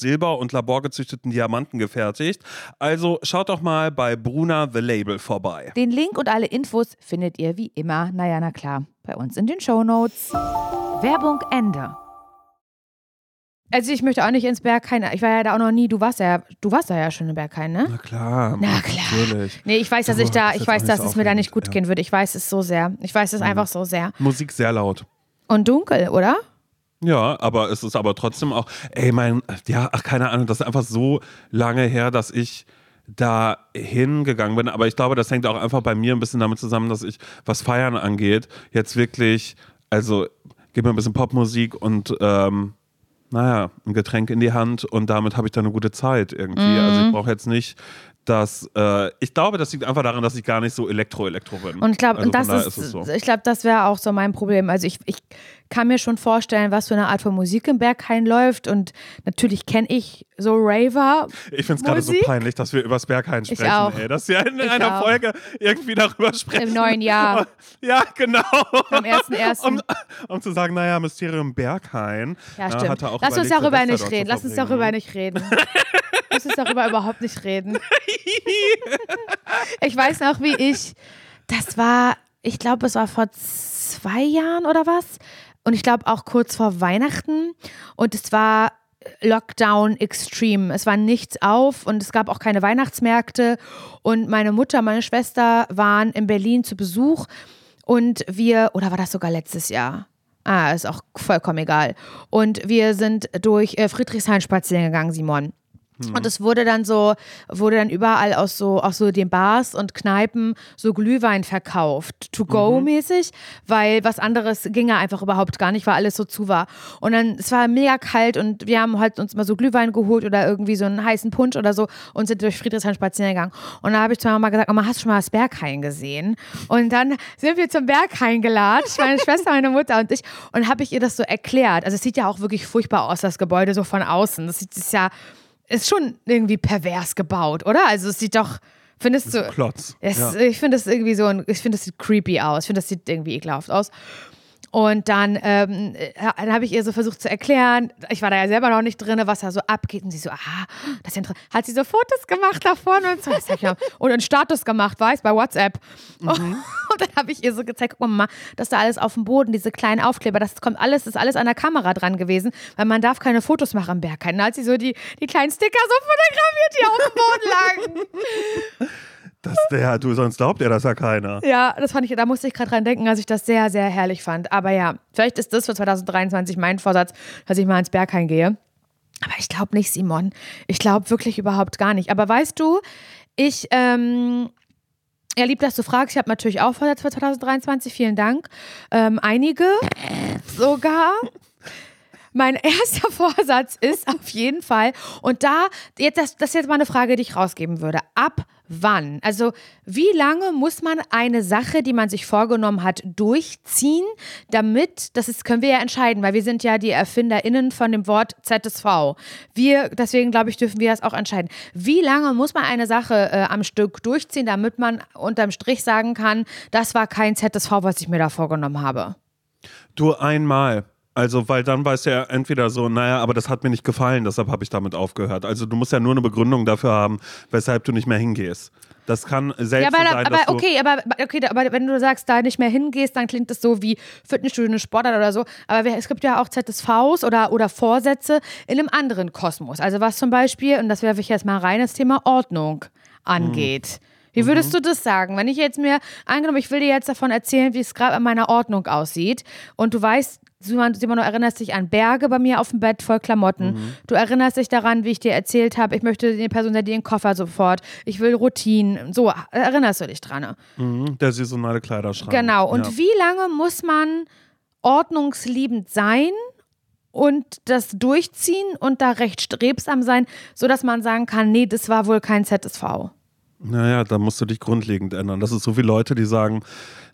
Silber und laborgezüchteten Diamanten gefertigt. Also schaut doch mal bei Bruna The Label vorbei. Den Link und alle Infos findet ihr wie immer, naja, na klar, bei uns in den Shownotes. Werbung Ende. Also ich möchte auch nicht ins Berghain, ich war ja da auch noch nie, du warst ja, du warst da ja schon im Berghain, ne? Na klar. Na klar. Natürlich. Nee, ich weiß, dass Du, ich da, ich weiß, dass es mir da nicht gut ja. gehen wird. Ich weiß es so sehr. Ich weiß es einfach so sehr. Musik sehr laut. Und dunkel, oder? Ja, aber es ist aber trotzdem auch, ey, mein, ja, ach, keine Ahnung, das ist einfach so lange her, dass ich da hingegangen bin. Aber ich glaube, das hängt auch einfach bei mir ein bisschen damit zusammen, dass ich, was Feiern angeht, jetzt wirklich, also, gib mir ein bisschen Popmusik und, ähm, naja, ein Getränk in die Hand und damit habe ich dann eine gute Zeit irgendwie. Mhm. Also ich brauche jetzt nicht dass äh, ich glaube, das liegt einfach daran, dass ich gar nicht so Elektro-Elektro bin. Und ich glaube, also das ist, es so. ich glaube, das wäre auch so mein Problem. Also ich, ich kann mir schon vorstellen, was für eine Art von Musik im Berghain läuft. Und natürlich kenne ich so Raver. Ich finde es gerade so peinlich, dass wir übers Berghain Ich sprechen, auch. ey. Dass wir in Ich einer auch. Folge irgendwie darüber sprechen. Im neuen Jahr. Ja, genau. Am 1.1.. Um, um zu sagen, naja, Mysterium Berghain. Ja, stimmt. hat er auch Lass uns darüber nicht reden. Lass uns darüber nicht reden. Lass uns darüber überhaupt nicht reden. Ich weiß noch, wie ich, das war, ich glaube, es war vor zwei Jahren oder was. Und ich glaube auch kurz vor Weihnachten. Und es war Lockdown Extreme. Es war nichts auf und es gab auch keine Weihnachtsmärkte. Und meine Mutter, meine Schwester waren in Berlin zu Besuch. Und wir, oder war das sogar letztes Jahr? Ah, ist auch vollkommen egal. Und wir sind durch äh, Friedrichshain spazieren gegangen, Simon. Und es wurde dann so, wurde dann überall aus so, aus so den Bars und Kneipen so Glühwein verkauft, to go mäßig, weil was anderes ginge einfach überhaupt gar nicht, weil alles so zu war. Und dann, es war mega kalt und wir haben halt uns mal so Glühwein geholt oder irgendwie so einen heißen Punsch oder so und sind durch Friedrichshain spazieren gegangen. Und da habe ich zu meiner Mama gesagt, Mama, hast du schon mal das Berghain gesehen? Und dann sind wir zum Berghain gelatscht, meine Schwester, meine Mutter und ich, und habe ich ihr das so erklärt. Also es sieht ja auch wirklich furchtbar aus, das Gebäude so von außen. Das sieht- das ist ja, ist schon irgendwie pervers gebaut, oder? Also es sieht doch, findest du? Klotz. Es, ja. Ich finde das irgendwie so, ein, ich finde das sieht creepy aus. Ich finde das sieht irgendwie ekelhaft aus. Und dann, ähm, äh, dann habe ich ihr so versucht zu erklären, ich war da ja selber noch nicht drin, was da so abgeht. Und sie so, aha, das ist ja interessant. Hat sie so Fotos gemacht davon und so. Das. Und einen Status gemacht, weiß, bei WhatsApp. Und dann habe ich ihr so gezeigt, guck mal, dass da alles auf dem Boden, diese kleinen Aufkleber, das kommt alles, ist alles an der Kamera dran gewesen, weil man darf keine Fotos machen am Berg. Und dann hat sie so die, die kleinen Sticker so fotografiert, die auf dem Boden lagen. Das der, du, sonst glaubt er das ja keiner. Ja, das fand ich, da musste ich gerade dran denken, als ich das sehr, sehr herrlich fand. Aber ja, vielleicht ist das für 2023 mein Vorsatz, dass ich mal ins Berghain gehe. Aber ich glaube nicht, Simon. Ich glaube wirklich überhaupt gar nicht. Aber weißt du, ich, ähm, ja, lieb, dass du fragst. Ich habe natürlich auch Vorsatz für 2023. Vielen Dank. Ähm, einige sogar. Mein erster Vorsatz ist auf jeden Fall, und da, jetzt, das, das ist jetzt mal eine Frage, die ich rausgeben würde. Ab wann? Also, wie lange muss man eine Sache, die man sich vorgenommen hat, durchziehen, damit, das ist, können wir ja entscheiden, weil wir sind ja die ErfinderInnen von dem Wort ZSV. Wir, deswegen glaube ich, dürfen wir das auch entscheiden. Wie lange muss man eine Sache äh, am Stück durchziehen, damit man unterm Strich sagen kann, das war kein ZSV, was ich mir da vorgenommen habe? Du einmal. Also, weil dann weißt du ja entweder so, naja, aber das hat mir nicht gefallen, deshalb habe ich damit aufgehört. Also, du musst ja nur eine Begründung dafür haben, weshalb du nicht mehr hingehst. Das kann Ja, selbst aber, so da, sein, aber okay, aber okay, aber wenn du sagst, da nicht mehr hingehst, dann klingt das so wie Fitnessstudio, eine Sportart oder so. Aber es gibt ja auch ZSVs oder, oder Vorsätze in einem anderen Kosmos. Also was zum Beispiel, und das werfe ich jetzt mal rein, das Thema Ordnung angeht. Wie würdest du das sagen? Wenn ich jetzt mir, angenommen, ich will dir jetzt davon erzählen, wie es gerade an meiner Ordnung aussieht und du weißt, Simon, Simon, du erinnerst dich an Berge bei mir auf dem Bett voll Klamotten. Du erinnerst dich daran, wie ich dir erzählt habe, ich möchte die Person dir den Koffer sofort. Ich will Routinen. So, erinnerst du dich dran? ne? Mhm, der saisonale Kleiderschrank. Genau. Und ja. wie lange muss man ordnungsliebend sein und das durchziehen und da recht strebsam sein, sodass man sagen kann, nee, das war wohl kein ZSV? Naja, da musst du dich grundlegend ändern. Das ist so wie Leute, die sagen,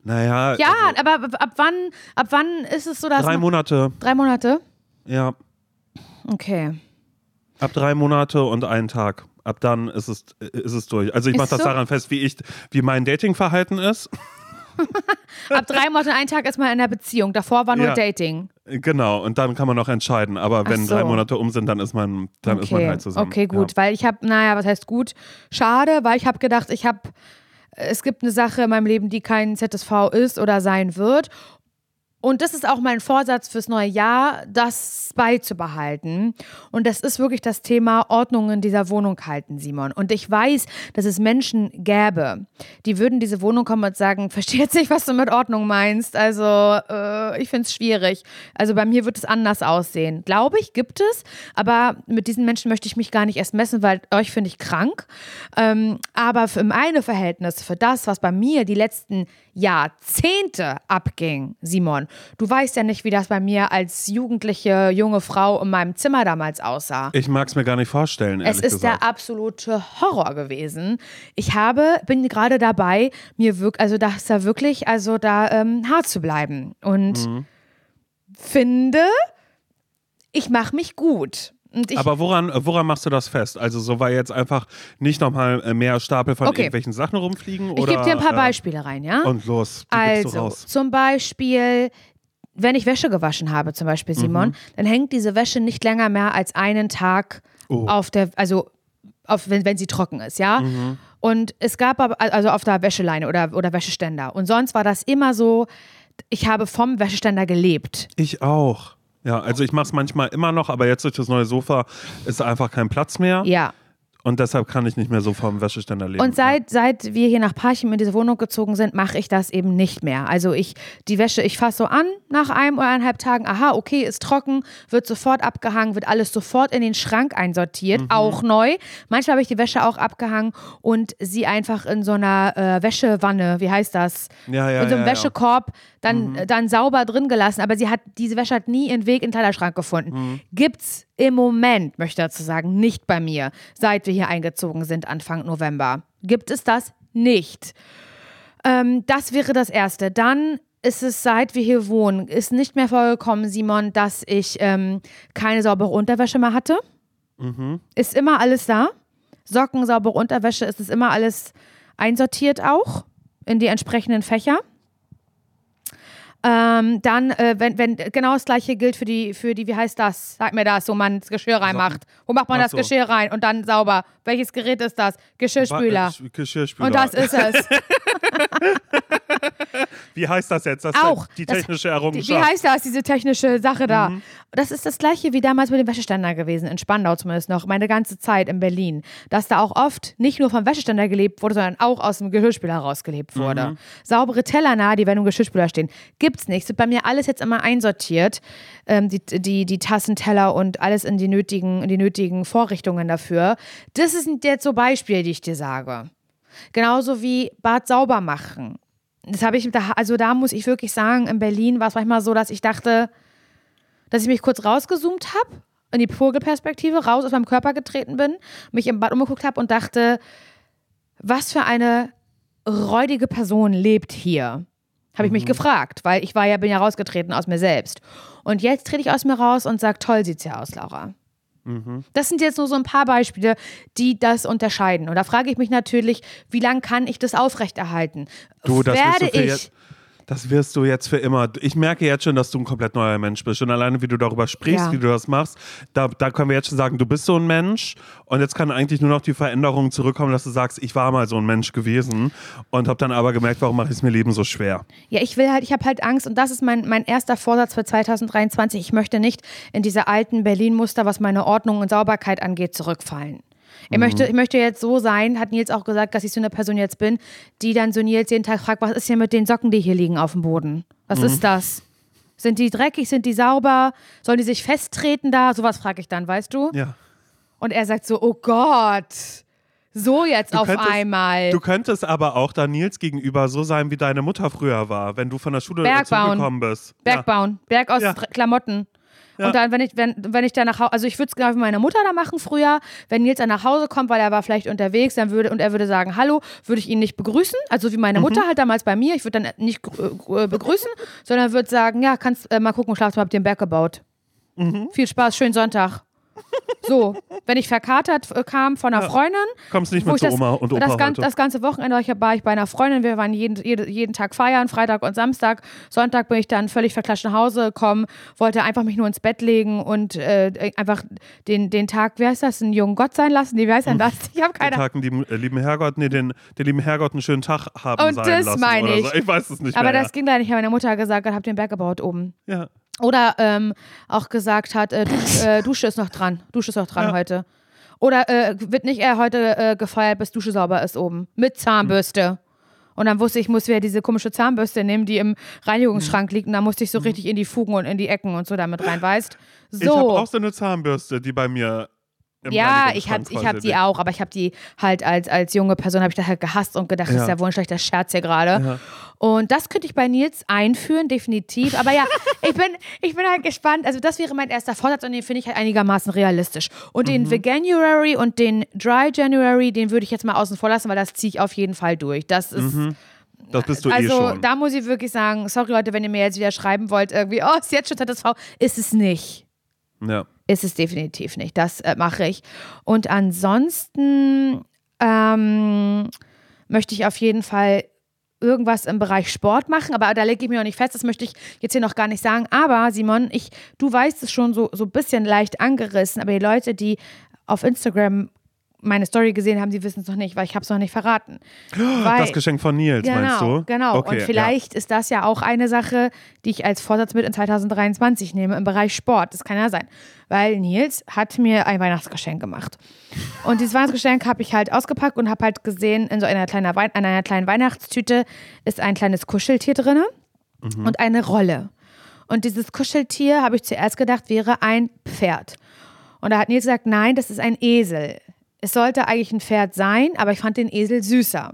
naja, Ja, also, aber ab- ab wann, ab wann ist es so, dass drei Monate, drei Monate? ja, Okay. ab drei Monate und einen Tag. Ab dann ist es, ist es durch. Also ich mache das so? daran fest, wie ich, wie mein Datingverhalten ist. Ab drei Monaten, ein Tag ist man in der Beziehung. Davor war nur Ja. Dating. Genau, und dann kann man noch entscheiden. Aber wenn so. drei Monate um sind, dann ist man, dann ist man Okay, halt zusammen. okay, gut. Weil ich habe, naja, was heißt gut? Schade, weil ich habe gedacht, ich habe, es gibt eine Sache in meinem Leben, die kein ZSV ist oder sein wird. Und das ist auch mein Vorsatz fürs neue Jahr, das beizubehalten. Und das ist wirklich das Thema Ordnung in dieser Wohnung halten, Simon. Und ich weiß, dass es Menschen gäbe, die würden diese Wohnung kommen und sagen, verstehe jetzt nicht, was du mit Ordnung meinst. Also äh, ich finde es schwierig. Also bei mir wird es anders aussehen. Glaube ich, gibt es. Aber mit diesen Menschen möchte ich mich gar nicht erst messen, weil euch finde ich krank. Ähm, aber für meine Verhältnisse, für das, was bei mir die letzten Jahrzehnte abging, Simon. Du weißt ja nicht, wie das bei mir als jugendliche junge Frau in meinem Zimmer damals aussah. Ich mag es mir gar nicht vorstellen. Es ist gesagt. der absolute Horror gewesen. Ich habe, bin gerade dabei, mir wirklich, also da ist da wirklich, also da ähm, hart zu bleiben. Und Mhm. finde, ich mache mich gut. Aber woran, woran machst du das fest? Also so war jetzt einfach nicht nochmal äh, mehr Stapel von Okay. irgendwelchen Sachen rumfliegen? ich gebe dir ein paar äh, Beispiele rein, ja? Und los, Also, raus. zum Beispiel, wenn ich Wäsche gewaschen habe, zum Beispiel, Simon, dann hängt diese Wäsche nicht länger mehr als einen Tag Oh. auf der, also auf, wenn, wenn sie trocken ist, ja. Und es gab aber, also auf der Wäscheleine oder, oder Wäscheständer. Und sonst war das immer so, ich habe vom Wäscheständer gelebt. Ich auch. Ja, also ich mache es manchmal immer noch, aber jetzt durch das neue Sofa ist einfach kein Platz mehr. Ja. Und deshalb kann ich nicht mehr so vom Wäscheständer leben. Und seit, seit wir hier nach Parchim in diese Wohnung gezogen sind, mache ich das eben nicht mehr. Also ich, die Wäsche, ich fasse so an nach einem oder eineinhalb Tagen, aha, okay, ist trocken, wird sofort abgehangen, wird alles sofort in den Schrank einsortiert, auch neu. Manchmal habe ich die Wäsche auch abgehangen und sie einfach in so einer äh, Wäschewanne, wie heißt das? Ja, ja, in so einem ja. Wäschekorb dann, äh, dann sauber drin gelassen. Aber sie hat, diese Wäsche hat nie ihren Weg in den Kleiderschrank gefunden. Gibt's im Moment, möchte ich dazu sagen, nicht bei mir, seit wir hier eingezogen sind, Anfang November. Gibt es das nicht? Ähm, das wäre das Erste. Dann ist es, seit wir hier wohnen, ist nicht mehr vorgekommen, Simon, dass ich ähm, keine saubere Unterwäsche mehr hatte. Ist immer alles da. Socken, saubere Unterwäsche, ist es immer alles einsortiert auch in die entsprechenden Fächer. Ähm, dann, äh, wenn, wenn genau das gleiche gilt für die, für die, wie heißt das? Sag mir das, wo man das Geschirr reinmacht. Wo macht man Ach das so. Geschirr rein und dann sauber? Welches Gerät ist das? Geschirrspüler. Ba- äh, Geschirrspüler. Und das ist es. Wie heißt das jetzt? Das ist Auch. die Das- technische Die, Errungenschaft. wie heißt das, diese technische Sache da? Mhm. Das ist das gleiche wie damals mit dem Wäscheständer gewesen, in Spandau zumindest noch, meine ganze Zeit in Berlin. Dass da auch oft nicht nur vom Wäscheständer gelebt wurde, sondern auch aus dem Geschirrspüler rausgelebt wurde. Mhm. Saubere Teller nahe, die werden im Geschirrspüler stehen. Gibt's nicht. Wird bei mir alles jetzt immer einsortiert. Ähm, die, die, die Tassen, Teller und alles in die nötigen, in die nötigen Vorrichtungen dafür. Das sind jetzt so Beispiele, die ich dir sage. Genauso wie Bad sauber machen. Das habe ich, da, also da muss ich wirklich sagen, in Berlin war es manchmal so, dass ich dachte, dass ich mich kurz rausgezoomt habe, in die Vogelperspektive, raus aus meinem Körper getreten bin, mich im Bad umgeguckt habe und dachte, was für eine räudige Person lebt hier? Habe ich mich gefragt, weil ich war ja, bin ja rausgetreten aus mir selbst. Und jetzt trete ich aus mir raus und sage, toll sieht's ja aus, Laura. Das sind jetzt nur so ein paar Beispiele, die das unterscheiden. Und da frage ich mich natürlich, wie lange kann ich das aufrechterhalten? Du, das Werde ich jetzt, das wirst du jetzt für immer. Ich merke jetzt schon, dass du ein komplett neuer Mensch bist. Und alleine, wie du darüber sprichst, Ja. wie du das machst, da, da können wir jetzt schon sagen, du bist so ein Mensch. Und jetzt kann eigentlich nur noch die Veränderung zurückkommen, dass du sagst, ich war mal so ein Mensch gewesen und habe dann aber gemerkt, warum mache ich es mir Leben so schwer. Ja, ich will halt, ich habe halt Angst und das ist mein, mein erster Vorsatz für 2023. Ich möchte nicht in diese alten Berlin-Muster, was meine Ordnung und Sauberkeit angeht, zurückfallen. Ich, möchte, ich möchte jetzt so sein, hat Nils auch gesagt, dass ich so eine Person jetzt bin, die dann so Nils jeden Tag fragt, was ist hier mit den Socken, die hier liegen auf dem Boden? Was ist das? Sind die dreckig? Sind die sauber? Sollen die sich festtreten da? Sowas frage ich dann, weißt du? Ja. Und er sagt so, oh Gott, so jetzt Du auf könntest- einmal. Du könntest aber auch da Nils gegenüber so sein, wie deine Mutter früher war, wenn du von der Schule Berg bauen. dazugekommen bist. Berg bauen, Berg aus Ja. Klamotten. Ja. Und dann, wenn ich, wenn, wenn ich dann nach Hause, also ich würde es genau wie meine Mutter da machen früher, wenn Nils dann nach Hause kommt, weil er war vielleicht unterwegs, dann würde, und er würde sagen, hallo, würde ich ihn nicht begrüßen, also wie meine Mutter halt damals bei mir, ich würde dann nicht gr- äh, begrüßen, sondern würde sagen, ja, kannst äh, mal gucken, Schlafzimmer, habt ihr den Berg gebaut. Viel Spaß, schönen Sonntag. So, wenn ich verkatert äh, kam von einer Ja. Freundin, Kommst nicht mit zu das, Oma und Opa das, gan heute. das ganze Wochenende war ich bei einer Freundin. Wir waren jeden, jede, jeden Tag feiern, Freitag und Samstag. Sonntag bin ich dann völlig verklatscht nach Hause gekommen, wollte einfach mich nur ins Bett legen und äh, einfach den, den Tag, wie heißt das, einen jungen Gott sein lassen? Nee, wie heißt denn das? Ich habe den keine Tag, den lieben, äh, lieben Herrgott, nee, den, den lieben Herrgott einen schönen Tag haben Und sein das lassen meine ich. So. Ich weiß es nicht Aber mehr. das ging leider nicht. Ich habe meiner Mutter gesagt, ich habe den Berg gebaut oben. ja. Oder ähm, auch gesagt hat, äh, Dusch, äh, Dusche ist noch dran. Dusche ist noch dran Ja. heute. Oder äh, wird nicht eher heute äh, gefeiert, bis Dusche sauber ist oben. Mit Zahnbürste. Und dann wusste ich, ich muss wieder diese komische Zahnbürste nehmen, die im Reinigungsschrank liegt. Und dann musste ich so richtig in die Fugen und in die Ecken und so damit rein, weißt? Ich habe So. auch so eine Zahnbürste, die bei mir Ja, ich habe ich hab die auch, aber ich habe die halt als, als junge Person, habe ich das halt gehasst und gedacht, das ist Ja. ja wohl ein schlechter Scherz hier gerade. Ja. Und das könnte ich bei Nils einführen, definitiv. Aber ja, ich bin, ich bin halt gespannt. Also das wäre mein erster Vorsatz und den finde ich halt einigermaßen realistisch. Und Mhm. den Veganuary und den Dry January, den würde ich jetzt mal außen vor lassen, weil das ziehe ich auf jeden Fall durch. Das ist, Das bist Mhm. du eh also schon. da muss ich wirklich sagen, sorry Leute, wenn ihr mir jetzt wieder schreiben wollt, irgendwie, oh, ist jetzt schon ZSV, ist es nicht. Ja. Ist es definitiv nicht. Das äh, mache ich. Und ansonsten ähm, möchte ich auf jeden Fall irgendwas im Bereich Sport machen, aber da lege ich mir noch nicht fest, das möchte ich jetzt hier noch gar nicht sagen. Aber Simon, ich, du weißt es schon so, so ein bisschen leicht angerissen, aber die Leute, die auf Instagram meine Story gesehen haben, die wissen es noch nicht, weil ich habe es noch nicht verraten. Weil, Das Geschenk von Nils, Genau, meinst du? genau. Okay, und vielleicht ist das ja auch eine Sache, die ich als Vorsatz mit in 2023 nehme im Bereich Sport. Das kann ja sein. Weil Nils hat mir ein Weihnachtsgeschenk gemacht. Und dieses Weihnachtsgeschenk habe ich halt ausgepackt und habe halt gesehen, in so einer kleinen, Wein in einer kleinen Weihnachtstüte ist ein kleines Kuscheltier drin Mhm. und eine Rolle. Und dieses Kuscheltier, habe ich zuerst gedacht, wäre ein Pferd. Und da hat Nils gesagt, nein, das ist ein Esel. Es sollte eigentlich ein Pferd sein, aber ich fand den Esel süßer.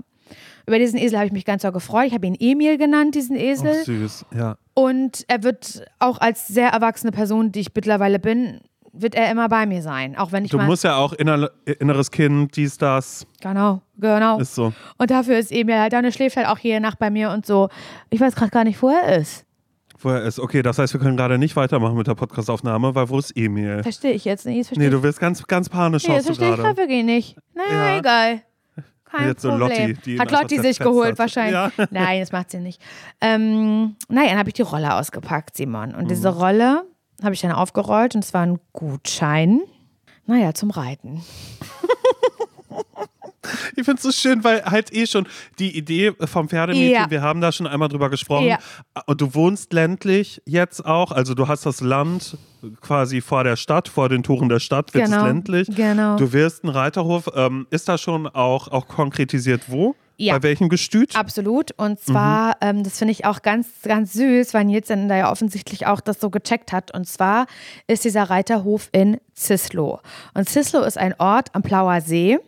Über diesen Esel habe ich mich ganz doll gefreut. Ich habe ihn Emil genannt, diesen Esel. Oh, süß, ja. Und er wird auch als sehr erwachsene Person, die ich mittlerweile bin, wird er immer bei mir sein. Auch wenn ich Du musst ja auch inner, inneres Kind, dies, das, Genau, genau. ist so. Und dafür ist Emil halt da und er schläft halt auch jede Nacht bei mir und so. Ich weiß gerade gar nicht, wo er ist. Wo er ist. Okay, das heißt, wir können gerade nicht weitermachen mit der Podcastaufnahme, weil wo ist Emil? Verstehe ich jetzt nicht. Nee, du wirst ganz, ganz panisch nee, das verstehe ich gerade. wirklich nicht. Naja, Ja. egal. Kein Jetzt so Problem. Lotti, die hat Lotti sich geholt hat. wahrscheinlich. Ja. Nein, das macht sie nicht. Ähm, naja, dann habe ich die Rolle ausgepackt, Simon. Und diese Mhm. Rolle habe ich dann aufgerollt und es war ein Gutschein. Naja, zum Reiten. Ich finde es so schön, weil halt eh schon die Idee vom Pferdemädchen, Ja. wir haben da schon einmal drüber gesprochen. Ja. Und du wohnst ländlich jetzt auch, also du hast das Land quasi vor der Stadt, vor den Toren der Stadt, wird Genau, es ländlich. genau. Du wirst einen Reiterhof. Ähm, ist da schon auch, auch konkretisiert wo? Ja. Bei welchem Gestüt? Absolut. Und zwar, ähm, das finde ich auch ganz, ganz süß, weil Nils dann da ja offensichtlich auch das so gecheckt hat. Und zwar ist dieser Reiterhof in Zislo. Und Zislo ist ein Ort am Plauer See.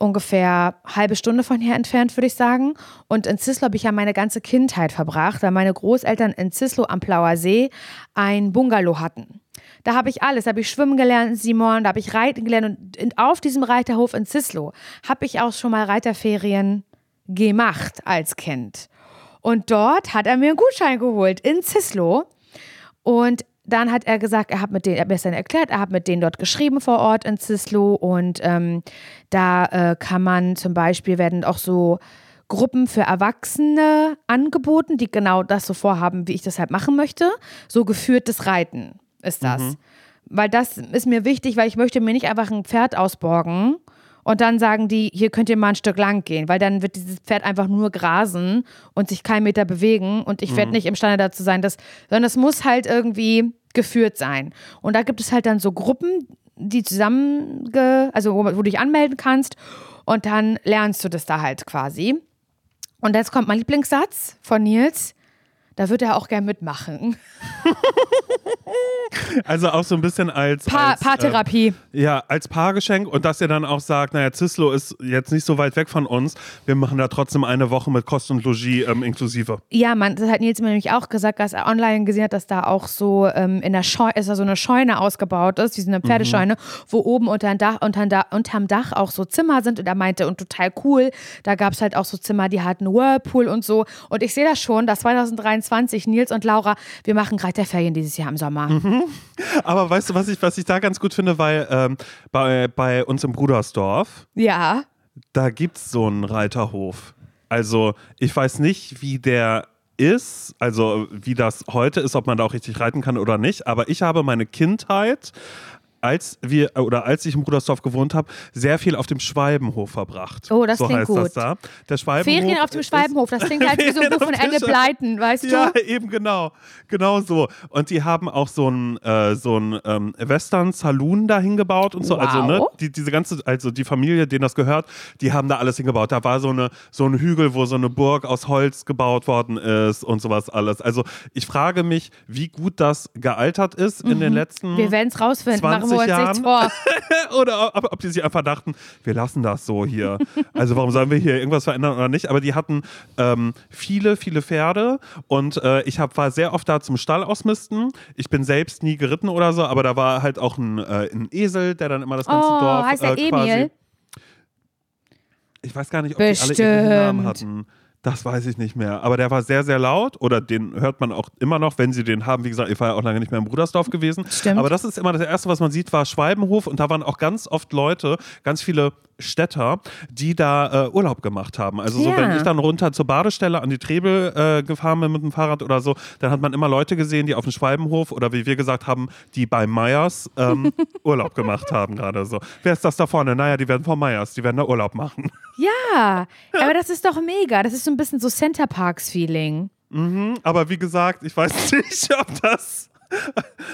Ungefähr halbe Stunde von hier entfernt, würde ich sagen. Und in Zislo habe ich ja meine ganze Kindheit verbracht, weil meine Großeltern in Zislo am Plauer See ein Bungalow hatten. Da habe ich alles. Da habe ich schwimmen gelernt Simon, da habe ich reiten gelernt. Und auf diesem Reiterhof in Zislo habe ich auch schon mal Reiterferien gemacht als Kind. Und dort hat er mir einen Gutschein geholt in Zislo. Und dann hat er gesagt, er hat mit denen, er hat mir das dann erklärt, er hat mit denen dort geschrieben vor Ort in Zislo und ähm, da äh, kann man zum Beispiel werden auch so Gruppen für Erwachsene angeboten, die genau das so vorhaben, wie ich das halt machen möchte. So geführtes Reiten ist das. Weil das ist mir wichtig, weil ich möchte mir nicht einfach ein Pferd ausborgen und dann sagen die, hier könnt ihr mal ein Stück lang gehen, weil dann wird dieses Pferd einfach nur grasen und sich keinen Meter bewegen und ich werde nicht imstande dazu sein, dass, sondern es muss halt irgendwie geführt sein. Und da gibt es halt dann so Gruppen, die zusammen, also wo, wo du dich anmelden kannst und dann lernst du das da halt quasi. Und jetzt kommt mein Lieblingssatz von Nils. Da wird er auch gern mitmachen. Also auch so ein bisschen als. Pa als Paartherapie. Äh, ja, als Paargeschenk und dass ihr dann auch sagt, naja, Zislo ist jetzt nicht so weit weg von uns. Wir machen da trotzdem eine Woche mit Kost und Logis ähm, inklusive. Ja, man, das hat Nils mir nämlich auch gesagt, dass er online gesehen hat, dass da auch so ähm, in der Scheune, ist da so eine Scheune ausgebaut ist, wie so eine Pferdescheune, wo oben unter Dach, unterm, Dach, unterm Dach auch so Zimmer sind. Und er meinte, und total cool, da gab es halt auch so Zimmer, die hatten Whirlpool und so. Und ich sehe das schon, dass 2023 Nils und Laura, wir machen Reiterferien dieses Jahr im Sommer. Hammer. Mhm. Aber weißt du, was ich, was ich da ganz gut finde, weil ähm, bei, bei uns im Brudersdorf, Ja. da gibt es so einen Reiterhof. Also ich weiß nicht, wie der ist, also wie das heute ist, ob man da auch richtig reiten kann oder nicht, aber ich habe meine Kindheit als wir oder als ich im Brudersdorf gewohnt habe, sehr viel auf dem Schwalbenhof verbracht. Oh, das so klingt heißt gut. das da. Der Schwalbenhof Ferien auf dem Schwalbenhof, das klingt halt wie so ein Buch von Anne dem Blyton, weißt du? Ja, eben genau. Genau so. Und die haben auch so einen äh, so ähm, Western-Saloon da hingebaut und so. Also, ne, Wow. die, diese ganze, also die Familie, denen das gehört, die haben da alles hingebaut. Da war so, eine, so ein Hügel, wo so eine Burg aus Holz gebaut worden ist und sowas alles. Also ich frage mich, wie gut das gealtert ist in den letzten Mhm. Wir werden es rausfinden, machen 20 uns Jahren. oder ob, ob die sich einfach dachten, wir lassen das so hier. Also warum sollen wir hier irgendwas verändern oder nicht? Aber die hatten ähm, viele, viele Pferde und äh, ich hab, war sehr oft da zum Stall ausmisten. Ich bin selbst nie geritten oder so, aber da war halt auch ein, äh, ein Esel, der dann immer das ganze Oh, Dorf heißt der äh, quasi. Emil? Ich weiß gar nicht, ob die alle ihre Namen Bestimmt. hatten. Das weiß ich nicht mehr. Aber der war sehr, sehr laut. Oder den hört man auch immer noch, wenn sie den haben. Wie gesagt, ich war ja auch lange nicht mehr im Brudersdorf gewesen. Stimmt. Aber das ist immer das Erste, was man sieht, war Schwalbenhof. Und da waren auch ganz oft Leute, ganz viele Städter, die da äh, Urlaub gemacht haben. Also so, Ja. wenn ich dann runter zur Badestelle an die Trebel äh, gefahren bin mit dem Fahrrad oder so, dann hat man immer Leute gesehen, die auf dem Schwalbenhof oder wie wir gesagt haben, die bei Meyers ähm, Urlaub gemacht haben gerade so. Wer ist das da vorne? Naja, die werden von Meyers, die werden da Urlaub machen. Ja, aber das ist doch mega. Das ist so ein bisschen so Center Parks-Feeling. Aber wie gesagt, ich weiß nicht, ob das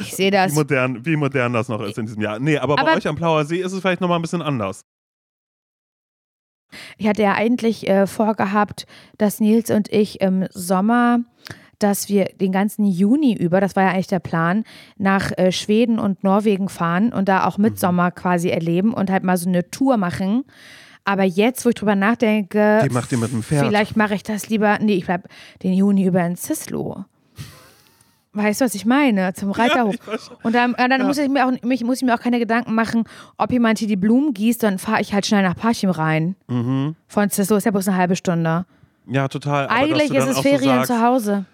Ich sehe wie das. modern, wie modern das noch ist in diesem Jahr. Nee, aber, bei Aber- euch am Plauer See ist es vielleicht nochmal ein bisschen anders. Ich hatte ja eigentlich äh, vorgehabt, dass Nils und ich im Sommer, dass wir den ganzen Juni über, das war ja eigentlich der Plan, nach äh, Schweden und Norwegen fahren und da auch Mhm. Mitsommer quasi erleben und halt mal so eine Tour machen. Aber jetzt, wo ich drüber nachdenke, Die macht ihr mit dem Pferd. vielleicht mache ich das lieber, nee, ich bleib den Juni über in Zislo. Weißt du, was ich meine? Zum Reiterhof. schon. und dann, dann Ja. muss, ich mir auch, mich, muss ich mir auch keine Gedanken machen, ob jemand hier die Blumen gießt, dann fahre ich halt schnell nach Parchim rein. Mhm. Von Zislo ist ja bloß eine halbe Stunde. Ja, total. Eigentlich ist es auch so Ferien sagst, zu Hause.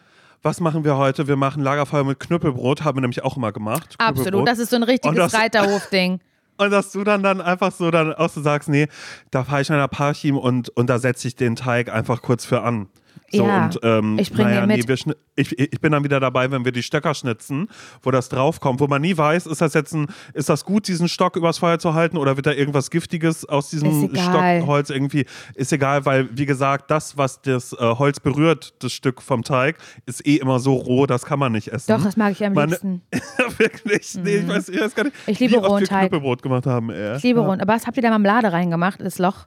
Was machen wir heute? Wir machen Lagerfeuer mit Knüppelbrot, haben wir nämlich auch immer gemacht. Absolut. Das ist so ein richtiges Reiterhof-Ding. Und dass du dann, dann einfach so dann auch so sagst, nee, da fahre ich nach Parchim und, und da setze ich den Teig einfach kurz für an. So, Ja, und, ähm, ich bring naja, mit. Nee, wir ich, ich bin dann wieder dabei, wenn wir die Stöcker schnitzen, wo das draufkommt, wo man nie weiß, ist das jetzt ein, ist das gut, diesen Stock übers Feuer zu halten oder wird da irgendwas Giftiges aus diesem. Stockholz irgendwie? Ist egal, weil, wie gesagt, das, was das äh, Holz berührt, das Stück vom Teig, ist eh immer so roh, das kann man nicht essen. Doch, das mag ich am Man- liebsten. Wirklich? Nee, ich weiß, ich weiß gar nicht, Ich liebe rohen Teig. Knüppelbrot gemacht haben. Ey. Ich liebe Ja. rund. Aber was habt ihr da Marmelade reingemacht, das Loch?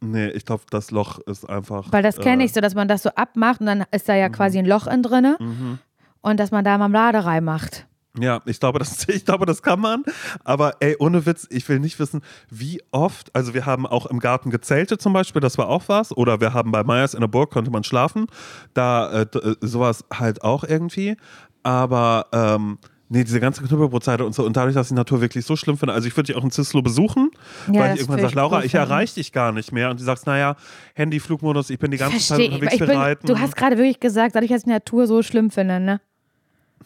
Nee, ich glaube, das Loch ist einfach. Weil das kenne äh, ich so, dass man das so abmacht und dann ist da ja quasi ein Loch in drinne Mhm. und dass man da Marmelade reinmacht. Ja, ich glaube, das, ich glaube, das kann man. Aber ey, ohne Witz, ich will nicht wissen, wie oft. Also, wir haben auch im Garten gezeltet zum Beispiel, das war auch was. Oder wir haben bei Meyers in der Burg, konnte man schlafen. Da äh, äh, sowas halt auch irgendwie. Aber. Ähm, Nee, diese ganze Knüppelbrotzeit und so. Und dadurch, dass ich die Natur wirklich so schlimm finde. Also, ich würde dich auch in Zislo besuchen, Ja, weil ich irgendwann sage, Laura, ich erreiche dich gar nicht mehr. Und du sagst, naja, Handy, Flugmodus, ich bin die ganze Zeit Verstehe. unterwegs für Reiten. du hast gerade wirklich gesagt, dadurch, dass ich Natur so schlimm finde, ne?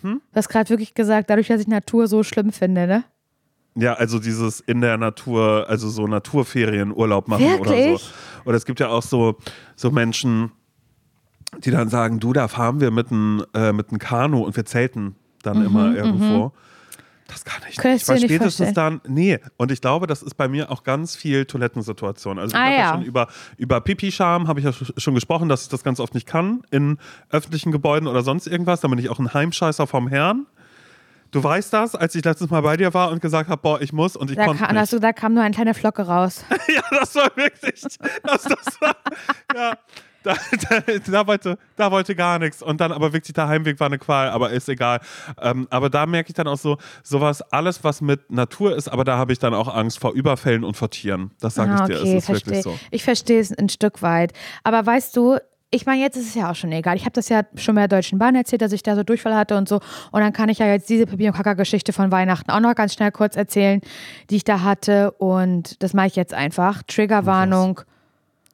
Hm? Du hast gerade wirklich gesagt, dadurch, dass ich Natur so schlimm finde, ne? Ja, also dieses in der Natur, also so Naturferienurlaub machen oder Wirklich? so. Oder es gibt ja auch so, so Menschen, die dann sagen, du, da fahren wir mit einem äh, mit einem Kanu und wir zelten dann immer irgendwo. Das kann ich Mhm, Könntest nicht. Dir nicht spätestens dann, nee. Und ich glaube, das ist bei mir auch ganz viel Toilettensituation. Also ich Ah, habe ja. ja. schon über, über Pipi-Scham habe ich ja sch- schon gesprochen, dass ich das ganz oft nicht kann in öffentlichen Gebäuden oder sonst irgendwas. Da bin ich auch ein Heimscheißer vom Herrn. Du weißt das, als ich letztes Mal bei dir war und gesagt habe, boah, ich muss und ich Da, konnte kam, nicht. du, da kam nur eine kleine Flocke raus. Ja, das war wirklich. Das, das war, ja, da, da, da, wollte, da wollte gar nichts. Und dann aber wirklich der Heimweg war eine Qual, aber ist egal. Ähm, aber da merke ich dann auch so, sowas, alles, was mit Natur ist, aber da habe ich dann auch Angst vor Überfällen und vor Tieren. Das sage Ah, ich dir, okay, es ist verstehe. wirklich so. Ich verstehe es ein Stück weit. Aber weißt du, ich meine, jetzt ist es ja auch schon egal. Ich habe das ja schon der Deutschen Bahn erzählt, dass ich da so Durchfall hatte und so. Und dann kann ich ja jetzt diese Pipi und Kaka-Geschichte von Weihnachten auch noch ganz schnell kurz erzählen, die ich da hatte. Und das mache ich jetzt einfach. Triggerwarnung.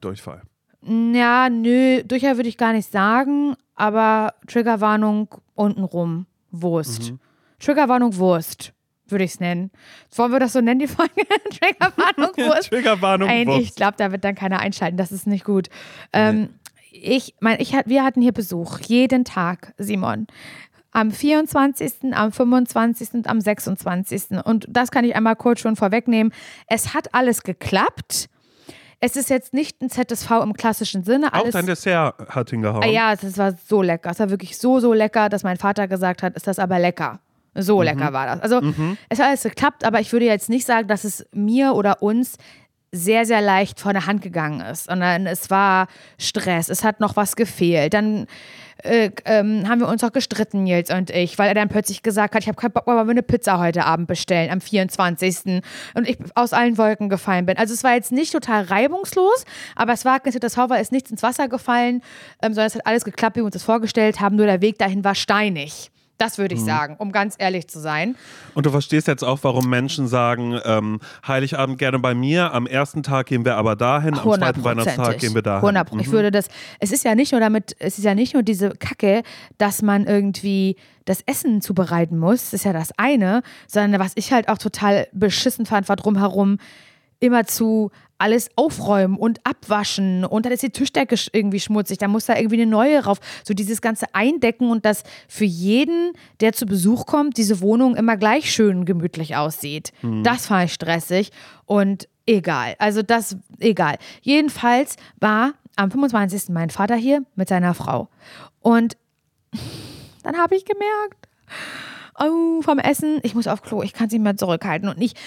Durchfall. Ja, nö, Durchfall würde ich gar nicht sagen, aber Triggerwarnung untenrum. Wurst. Triggerwarnung Wurst, würde ich es nennen. Wollen wir das so nennen, die Folge? Triggerwarnung Wurst. Triggerwarnung Wurst. ich glaube, da wird dann keiner einschalten. Das ist nicht gut. Ähm, ich, mein, ich, wir hatten hier Besuch. Jeden Tag, Simon. Am 24., am 25. und am 26. Und das kann ich einmal kurz schon vorwegnehmen. Es hat alles geklappt. Es ist jetzt nicht ein ZSV im klassischen Sinne. Auch Alles, dein Dessert hat hingehauen. Ah, ja, das war so lecker. Es war wirklich so, so lecker, dass mein Vater gesagt hat, ist das aber lecker. So lecker war das. Also es hat alles geklappt, aber ich würde jetzt nicht sagen, dass es mir oder uns sehr, sehr leicht von der Hand gegangen ist, sondern es war Stress, es hat noch was gefehlt. Dann äh, ähm, haben wir uns auch gestritten, Nils und ich, weil er dann plötzlich gesagt hat, ich habe keinen Bock wollen wir eine Pizza heute Abend bestellen, am 24. Und ich aus allen Wolken gefallen bin. Also es war jetzt nicht total reibungslos, aber es war das weil ist nichts ins Wasser gefallen, ähm, sondern es hat alles geklappt, wie wir uns das vorgestellt haben, nur der Weg dahin war steinig. Das würde ich sagen, um ganz ehrlich zu sein. Und du verstehst jetzt auch, warum Menschen sagen, ähm, Heiligabend gerne bei mir, am ersten Tag gehen wir aber dahin, am zweiten Weihnachtstag gehen wir dahin. 100 Ich würde das, es ist ja nicht nur damit, es ist ja nicht nur diese Kacke, dass man irgendwie das Essen zubereiten muss, das ist ja das eine, sondern was ich halt auch total beschissen fand, war drumherum immer zu alles aufräumen und abwaschen und dann ist die Tischdecke sch- irgendwie schmutzig, dann muss da irgendwie eine neue rauf. So dieses ganze Eindecken und dass für jeden, der zu Besuch kommt, diese Wohnung immer gleich schön gemütlich aussieht. Das fand ich stressig und egal. Also das, egal. Jedenfalls war am 25. mein Vater hier mit seiner Frau und dann habe ich gemerkt, oh, vom Essen, ich muss auf Klo, ich kann es nicht mehr zurückhalten. Und nicht,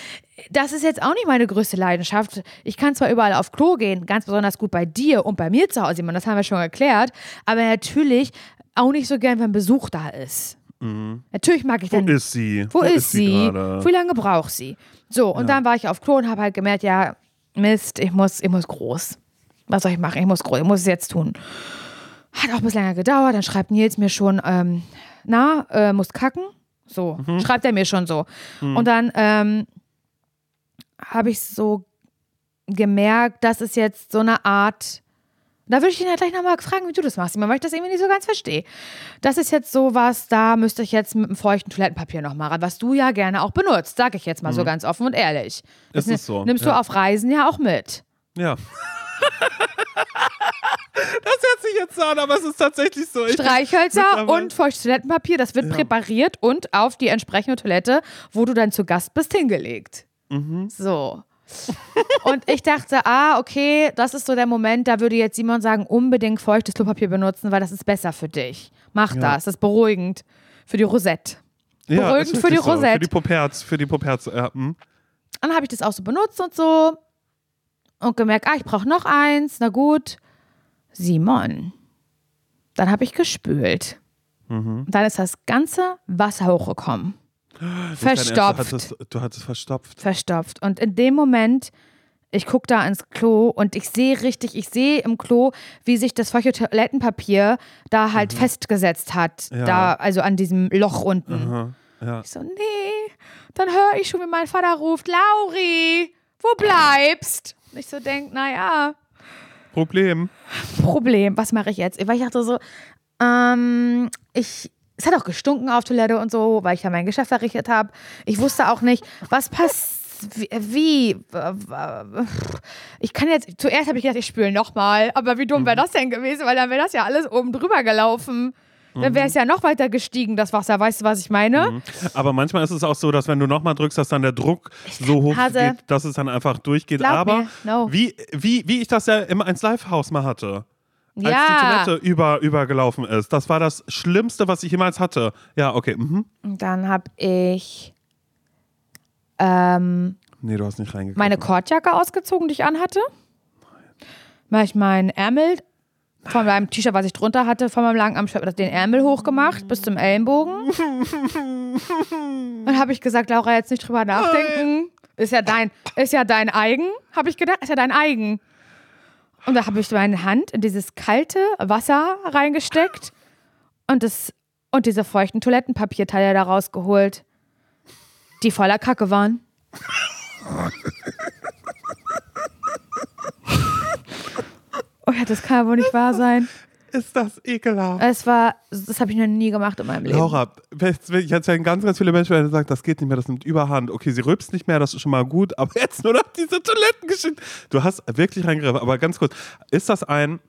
das ist jetzt auch nicht meine größte Leidenschaft. Ich kann zwar überall auf Klo gehen, ganz besonders gut bei dir und bei mir zu Hause, das haben wir schon erklärt, aber natürlich auch nicht so gern, wenn Besuch da ist. Natürlich mag ich Wo dann. ist sie? Wo, ist sie? gerade? Wie lange braucht sie? So, und dann war ich auf Klo und habe halt gemerkt, ja, Mist, ich muss, ich muss groß. Was soll ich machen? Ich muss groß, ich muss es jetzt tun. Hat auch ein bisschen länger gedauert. Dann schreibt Nils mir schon, ähm, na, äh, muss kacken. So, schreibt er mir schon so. Und dann ähm, habe ich so gemerkt, dass es jetzt so eine Art. Da würde ich ihn ja gleich nochmal fragen, wie du das machst, weil ich das irgendwie nicht so ganz verstehe. Das ist jetzt sowas, da müsste ich jetzt mit einem feuchten Toilettenpapier nochmal ran, was du ja gerne auch benutzt, sage ich jetzt mal so ganz offen und ehrlich. Das Ist es so, Nimmst ja. du auf Reisen ja auch mit. Ja. das hört sich jetzt so an, aber es ist tatsächlich so. Ich- Streichhölzer und feuchtes Toilettenpapier, das wird präpariert und auf die entsprechende Toilette, wo du dann zu Gast bist, hingelegt. Mhm. So. und ich dachte, ah, okay, das ist so der Moment, da würde jetzt Simon sagen, unbedingt feuchtes Klopapier benutzen, weil das ist besser für dich. Mach das, das ist beruhigend für die Rosette. ja, beruhigend für die so. Für Rosette. die Poperz, für die Poperz. Ja, hm. Dann habe ich das auch so benutzt und so und gemerkt, ah, ich brauche noch eins, na gut. Simon. Dann habe ich gespült. Mhm. Dann ist das ganze Wasser hochgekommen. Ernst, Verstopft. Du hattest, du hattest verstopft. verstopft. Und in dem Moment, ich gucke da ins Klo und ich sehe richtig, ich sehe im Klo, wie sich das feuchte Toilettenpapier da halt festgesetzt hat. Mhm. Ja. Da, also an diesem Loch unten. Ja. Ich so, nee. Dann höre ich schon, wie mein Vater ruft, Lauri, wo bleibst? Und ich so denk, naja, Problem. Problem, was mache ich jetzt? Weil ich dachte so, ähm, ich, es hat auch gestunken auf Toilette und so, weil ich ja mein Geschäft verrichtet habe. Ich wusste auch nicht, was passiert. Wie, wie, ich kann jetzt, zuerst habe ich gedacht, ich spüle nochmal, aber wie dumm wäre das denn gewesen, weil dann wäre das ja alles oben drüber gelaufen. Dann wäre es ja noch weiter gestiegen, das Wasser. Weißt du, was ich meine? Aber manchmal ist es auch so, dass wenn du nochmal drückst, dass dann der Druck so hoch Hase. geht, dass es dann einfach durchgeht. Glaub Aber no. wie, wie, wie ich das ja im 1 Live-Haus mal hatte. Als Ja. die Toilette über, übergelaufen ist. Das war das Schlimmste, was ich jemals hatte. Ja, okay. Mhm. Dann habe ich ähm, Nee, du hast nicht reingeguckt. meine Kordjacke ausgezogen, die ich anhatte. Weil ich meinen Ärmel von meinem T-Shirt, was ich drunter hatte, von meinem langen Arm, den Ärmel hochgemacht bis zum Ellenbogen. Dann habe ich gesagt, Laura, jetzt nicht drüber nachdenken. Ist ja dein, ist ja dein eigen, habe ich gedacht, ist ja dein eigen. Und da habe ich meine Hand in dieses kalte Wasser reingesteckt und, das, und diese feuchten Toilettenpapierteile da rausgeholt, die voller Kacke waren. Oh ja, das kann ja wohl nicht wahr sein. Ist das ekelhaft. Es war, das habe ich noch nie gemacht in meinem Leben. Laura, jetzt werden ganz, ganz viele Menschen werden sagen, das geht nicht mehr, das nimmt Überhand. Okay, sie rülpst nicht mehr, das ist schon mal gut, aber jetzt nur noch diese Toilettengeschichte. Du hast wirklich reingegriffen, aber ganz kurz, ist das ein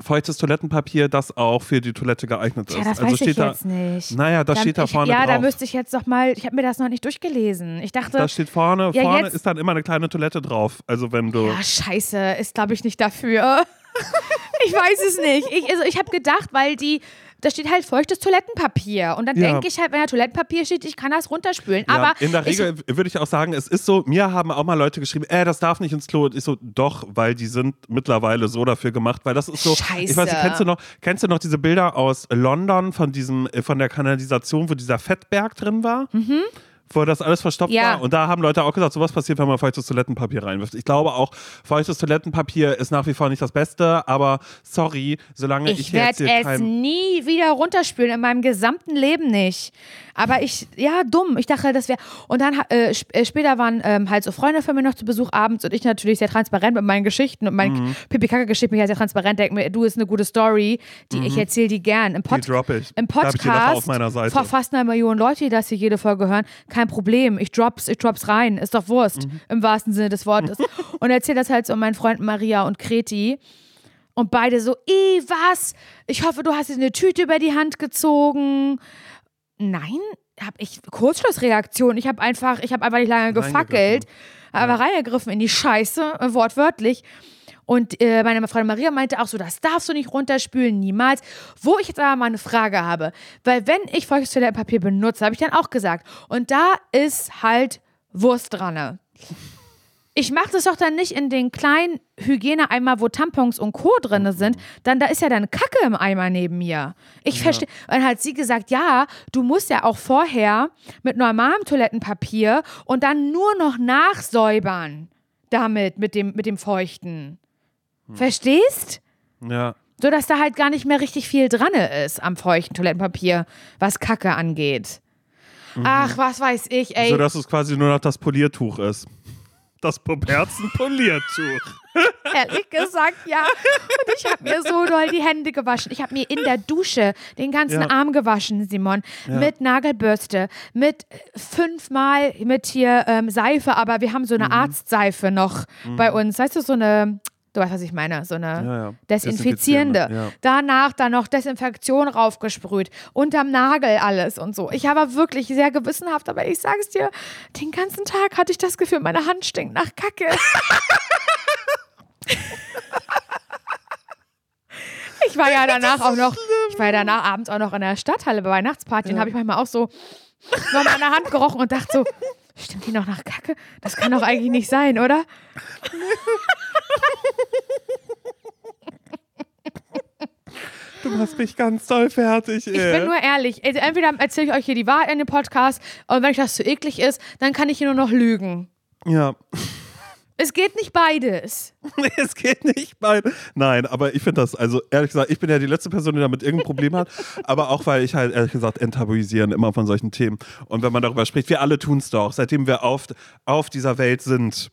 feuchtes Toilettenpapier, das auch für die Toilette geeignet ist? Ja, das also weiß steht ich da, jetzt nicht. Naja, das Dann- steht da ich, vorne Ja, drauf. da müsste ich jetzt noch mal, ich habe mir das noch nicht durchgelesen. Ich dachte, da steht vorne, Ja, vorne jetzt- ist dann immer eine kleine Toilette drauf. Also wenn du. ja, scheiße, ist glaube ich nicht dafür. ich weiß es nicht. Ich, also ich habe gedacht, weil die, da steht halt feuchtes Toilettenpapier. Und dann Ja. denke ich halt, wenn da Toilettenpapier steht, ich kann das runterspülen. Ja, Aber in der Regel würde ich auch sagen, es ist so, mir haben auch mal Leute geschrieben, äh, das darf nicht ins Klo. Und ich so, doch, weil die sind mittlerweile so dafür gemacht, weil das ist so. Ich weiß nicht, Scheiße. kennst du noch, kennst du noch diese Bilder aus London von diesem, äh, von der Kanalisation, wo dieser Fettberg drin war? Mhm. Wo das alles verstopft Ja. war. Und da haben Leute auch gesagt, sowas passiert, wenn man feuchtes Toilettenpapier reinwirft. Ich glaube auch, feuchtes Toilettenpapier ist nach wie vor nicht das Beste, aber sorry, solange ich, ich werde es kein. nie wieder runterspülen, in meinem gesamten Leben nicht. Aber ich, ja, dumm. Ich dachte, das wäre. Und dann äh, sp äh, später waren ähm, halt so Freunde von mir noch zu Besuch abends und ich natürlich sehr transparent mit meinen Geschichten und meinen Mhm. Pipi-Kacke-Geschichten bin ja sehr transparent. Denke mir, du ist eine gute Story, die ich erzähle die gern. Im, Pod Mhm. Die drop ich. im Da hab ich die Podcast auf meiner Seite. vor fast einer Million Leute, die das hier jede Folge hören. Kein Problem. Ich drops, ich drops rein. Ist doch Wurst. Mhm. Im wahrsten Sinne des Wortes. und erzähle das halt so meinen Freunden Maria und Kreti. Und beide so, i was? Ich hoffe, du hast dir eine Tüte über die Hand gezogen. Nein, habe ich Kurzschlussreaktion. Ich habe einfach, ich habe einfach nicht lange gefackelt, aber reingegriffen in die Scheiße, äh, wortwörtlich. Und äh, meine Freundin Maria meinte auch so, das darfst du nicht runterspülen, niemals. Wo ich jetzt aber mal eine Frage habe, weil wenn ich feuchtes Toilettenpapier benutze, habe ich dann auch gesagt, und da ist halt Wurst dran. Ich mache das doch dann nicht in den kleinen Hygieneeimer, wo Tampons und Co. drin sind. Dann da ist ja dann Kacke im Eimer neben mir. Ich verstehe. Und dann hat sie gesagt, ja, du musst ja auch vorher mit normalem Toilettenpapier und dann nur noch nachsäubern damit, mit dem, mit dem Feuchten. Verstehst? Ja. So dass da halt gar nicht mehr richtig viel dran ist am feuchten Toilettenpapier, was Kacke angeht. Ach, was weiß ich, ey. So dass es quasi nur noch das Poliertuch ist. Das Puberzen-Poliertuch. Ehrlich gesagt, ja. Und ich habe mir so doll die Hände gewaschen. Ich habe mir in der Dusche den ganzen Ja. Arm gewaschen, Simon. Mit Nagelbürste, mit äh, fünfmal mit hier ähm, Seife, aber wir haben so Mhm. eine Arztseife noch bei uns. Weißt du, so eine, du weißt, was ich meine, so eine Ja, ja. Desinfizierende. Desinfizierende, ja. Danach dann noch Desinfektion raufgesprüht. Unterm Nagel alles und so. Ich war wirklich sehr gewissenhaft, aber ich sag's dir, den ganzen Tag hatte ich das Gefühl, meine Hand stinkt nach Kacke. Ich war ja danach auch noch, ich war ja danach abends auch noch in der Stadthalle bei Weihnachtsparty und habe ich manchmal auch so noch meine Hand gerochen und dachte so, stimmt die noch nach Kacke? Das kann doch eigentlich nicht sein, oder? Du machst mich ganz doll fertig. Ich bin nur ehrlich. Also entweder erzähle ich euch hier die Wahrheit in dem Podcast und wenn euch das zu eklig ist, dann kann ich hier nur noch lügen. ja. Es geht nicht beides. Es geht nicht beide. Nein, aber ich finde das, also ehrlich gesagt, ich bin ja die letzte Person, die damit irgendein Problem hat. aber auch, weil ich halt ehrlich gesagt enttabuisieren immer von solchen Themen. Und wenn man darüber spricht, wir alle tun es doch, seitdem wir auf, auf dieser Welt sind.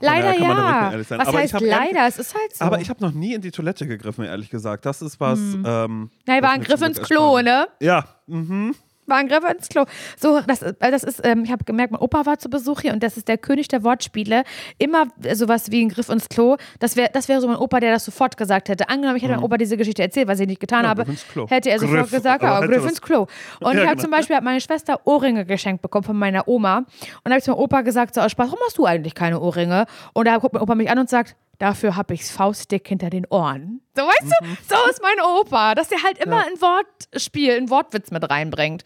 Leider ja. Was Aber ich heißt ehrlich- leider? Es ist halt so. Aber ich habe noch nie in die Toilette gegriffen, ehrlich gesagt. Das ist was. Ähm, Nein, war ein Griff ins Klo, ne? Ja, mhm. War ein Griff ins Klo. So, das, äh, das ist, ähm, ich habe gemerkt, mein Opa war zu Besuch hier und das ist der König der Wortspiele. Immer sowas wie ein Griff ins Klo. Das wäre das wär so mein Opa, der das sofort gesagt hätte. Angenommen, ich hätte meinem Opa diese Geschichte erzählt, was ich nicht getan Mhm. Ja, habe, hätte er sofort Griff, gesagt, aber ja, Griff ins Klo. Und Ja, ich habe genau. zum Beispiel, meine Schwester Ohrringe geschenkt bekommen von meiner Oma. Und da habe ich zu meinem Opa gesagt, so aus Spaß, warum hast du eigentlich keine Ohrringe? Und da guckt mein Opa mich an und sagt, dafür habe ich's faustdick hinter den Ohren. So, weißt du, Mhm. so ist mein Opa, dass der halt immer ein Wortspiel, ein Wortwitz mit reinbringt.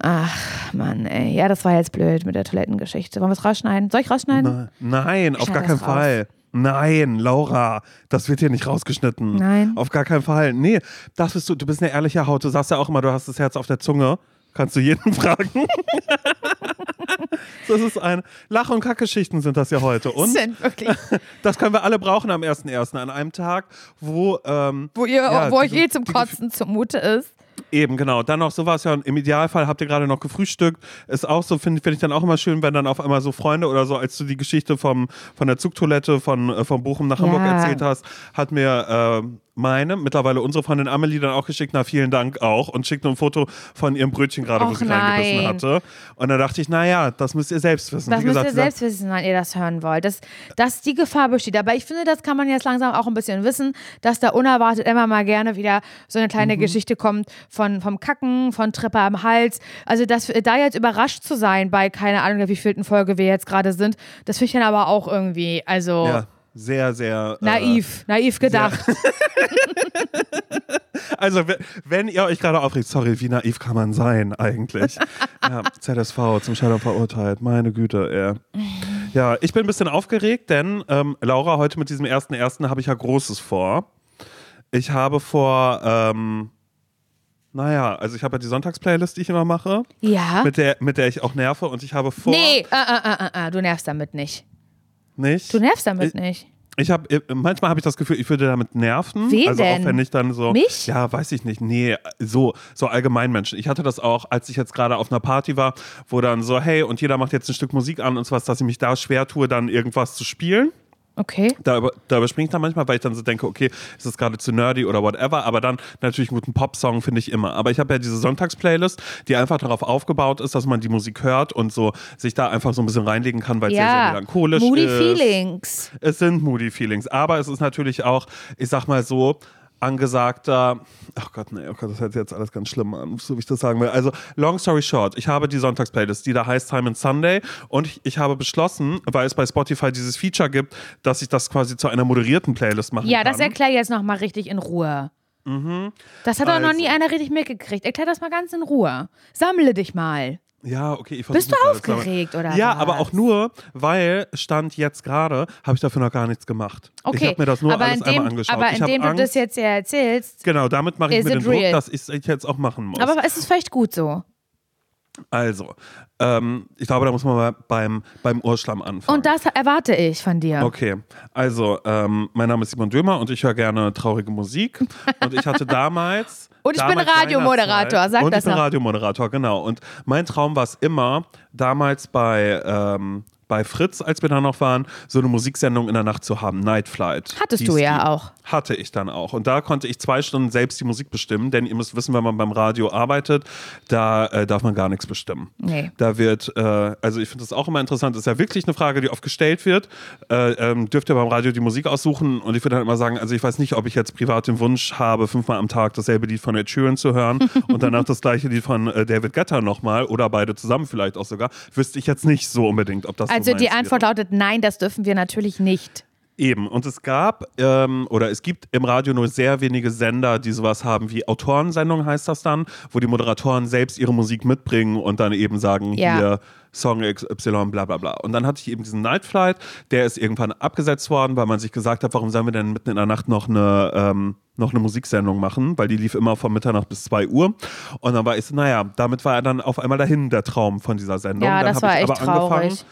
Ach, Mann, ey. Ja, das war jetzt blöd mit der Toilettengeschichte. Wollen wir es rausschneiden? Soll ich rausschneiden? Nein, auf schneid gar keinen raus. Fall. Nein, Laura, das wird hier nicht rausgeschnitten. Nein. Auf gar keinen Fall. Nee, das bist du, du bist eine ehrliche Haut. Du sagst ja auch immer, du hast das Herz auf der Zunge. Kannst du jeden fragen. das ist ein Lach- und Kackgeschichten sind das ja heute. Und Sind wirklich. das können wir alle brauchen am 1.1. an einem Tag, wo ähm, Wo, ihr, Ja, wo euch eh zum Kotzen zumute ist. Eben, genau. Dann noch sowas ja, im Idealfall habt ihr gerade noch gefrühstückt. Ist auch so, finde find ich dann auch immer schön, wenn dann auf einmal so Freunde oder so, als du die Geschichte vom, von der Zugtoilette von, äh, von Bochum nach Hamburg Ja. erzählt hast, hat mir äh, meine, mittlerweile unsere Freundin Amelie dann auch geschickt, na vielen Dank auch und schickt ein Foto von ihrem Brötchen gerade, wo sie reingebissen nein. hatte. Und dann dachte ich, naja, das müsst ihr selbst wissen. Das Wie müsst gesagt, ihr selbst wissen, wann ihr das hören wollt. Dass, dass die Gefahr besteht. Aber ich finde, das kann man jetzt langsam auch ein bisschen wissen, dass da unerwartet immer mal gerne wieder so eine kleine Mhm. Geschichte kommt von, vom Kacken, von Treppe am Hals. Also dass, da jetzt überrascht zu sein bei keine Ahnung, wie vielten Folge wir jetzt gerade sind, das finde ich dann aber auch irgendwie, also ja, sehr, sehr. Äh, naiv, naiv gedacht. Also, we- wenn ihr euch gerade aufregt, sorry, wie naiv kann man sein eigentlich? ja, ZSV zum Scheitern verurteilt, meine Güte, ey. Ja, ich bin ein bisschen aufgeregt, denn ähm, Laura, heute mit diesem ersten ersten habe ich ja Großes vor. Ich habe vor, ähm, naja, also ich habe ja die Sonntagsplaylist, die ich immer mache, Ja. mit der, mit der ich auch nerve und ich habe vor. Nee, äh, äh, äh, äh, du nervst damit nicht. Nicht? Du nervst damit Ich- nicht. Ich habe manchmal habe ich das Gefühl, ich würde damit nerven. Wen also denn? auch wenn ich dann so Mich? Ja, weiß ich nicht. Nee, so so allgemein Menschen. Ich hatte das auch, als ich jetzt gerade auf einer Party war, wo dann so hey und jeder macht jetzt ein Stück Musik an und so was, dass ich mich da schwer tue, dann irgendwas zu spielen. Okay. Da, über, da überspringe ich dann manchmal, weil ich dann so denke, okay, ist das gerade zu nerdy oder whatever. Aber dann natürlich einen guten Popsong finde ich immer. Aber ich habe ja diese Sonntagsplaylist, die einfach darauf aufgebaut ist, dass man die Musik hört und so sich da einfach so ein bisschen reinlegen kann, weil es sehr, sehr Ja. melancholisch Moody ist. Feelings. Es sind Moody Feelings, aber es ist natürlich auch, ich sag mal so, angesagter, ach Gott, nee, oh Gott, das hört sich jetzt alles ganz schlimm an, so wie ich das sagen will. Also, long story short, ich habe die Sonntagsplaylist, die da heißt Time and Sunday und ich, ich habe beschlossen, weil es bei Spotify dieses Feature gibt, dass ich das quasi zu einer moderierten Playlist machen Ja, kann. das erklär jetzt nochmal richtig in Ruhe. Das hat doch noch Also. nie einer richtig mitgekriegt. Erklär das mal ganz in Ruhe. Sammle dich mal. Ja, okay, ich Bist du aufgeregt oder Ja, was? aber auch nur, weil Stand jetzt gerade habe ich dafür noch gar nichts gemacht. Okay, Ich habe mir das nur aber alles indem, einmal angeschaut. aber indem du Angst, das jetzt ja erzählst, Genau, damit mache ich mir den it Druck, real? dass ich es jetzt auch machen muss. aber es ist vielleicht gut so. Also, ähm, ich glaube, da muss man mal beim, beim Urschlamm anfangen. Und das erwarte ich von dir. Okay, also ähm, mein Name ist Simon Dömer und ich höre gerne traurige Musik. Und ich hatte damals. Und ich bin Radiomoderator, sag und das ich bin. Radiomoderator, genau. Und mein Traum war es immer, damals bei, ähm, bei Fritz, als wir da noch waren, so eine Musiksendung in der Nacht zu haben, Night Flight. Hattest du ja auch. Hatte ich dann auch. Und da konnte ich zwei Stunden selbst die Musik bestimmen, denn ihr müsst wissen, wenn man beim Radio arbeitet, da äh, darf man gar nichts bestimmen. Nee. Da wird, äh, also ich finde das auch immer interessant, das ist ja wirklich eine Frage, die oft gestellt wird. Äh, ähm, dürft ihr beim Radio die Musik aussuchen? Und ich würde dann immer sagen, also ich weiß nicht, ob ich jetzt privat den Wunsch habe, fünfmal am Tag dasselbe Lied von Ed Sheeran zu hören und danach das gleiche Lied von äh, David Guetta nochmal oder beide zusammen vielleicht auch sogar. Wüsste ich jetzt nicht so unbedingt, ob das Also so die Antwort lautet nein, das dürfen wir natürlich nicht. Eben. Und es gab ähm, oder es gibt im Radio nur sehr wenige Sender, die sowas haben wie Autorensendung heißt das dann, wo die Moderatoren selbst ihre Musik mitbringen und dann eben sagen, Ja. hier Song XY, bla bla bla. Und dann hatte ich eben diesen Night Flight, der ist irgendwann abgesetzt worden, weil man sich gesagt hat, warum sollen wir denn mitten in der Nacht noch eine, ähm, noch eine Musiksendung machen, weil die lief immer von Mitternacht bis 2 Uhr. Und dann war ich so, naja, damit war er dann auf einmal dahin, der Traum von dieser Sendung. Ja, dann das war ich echt aber angefangen, traurig.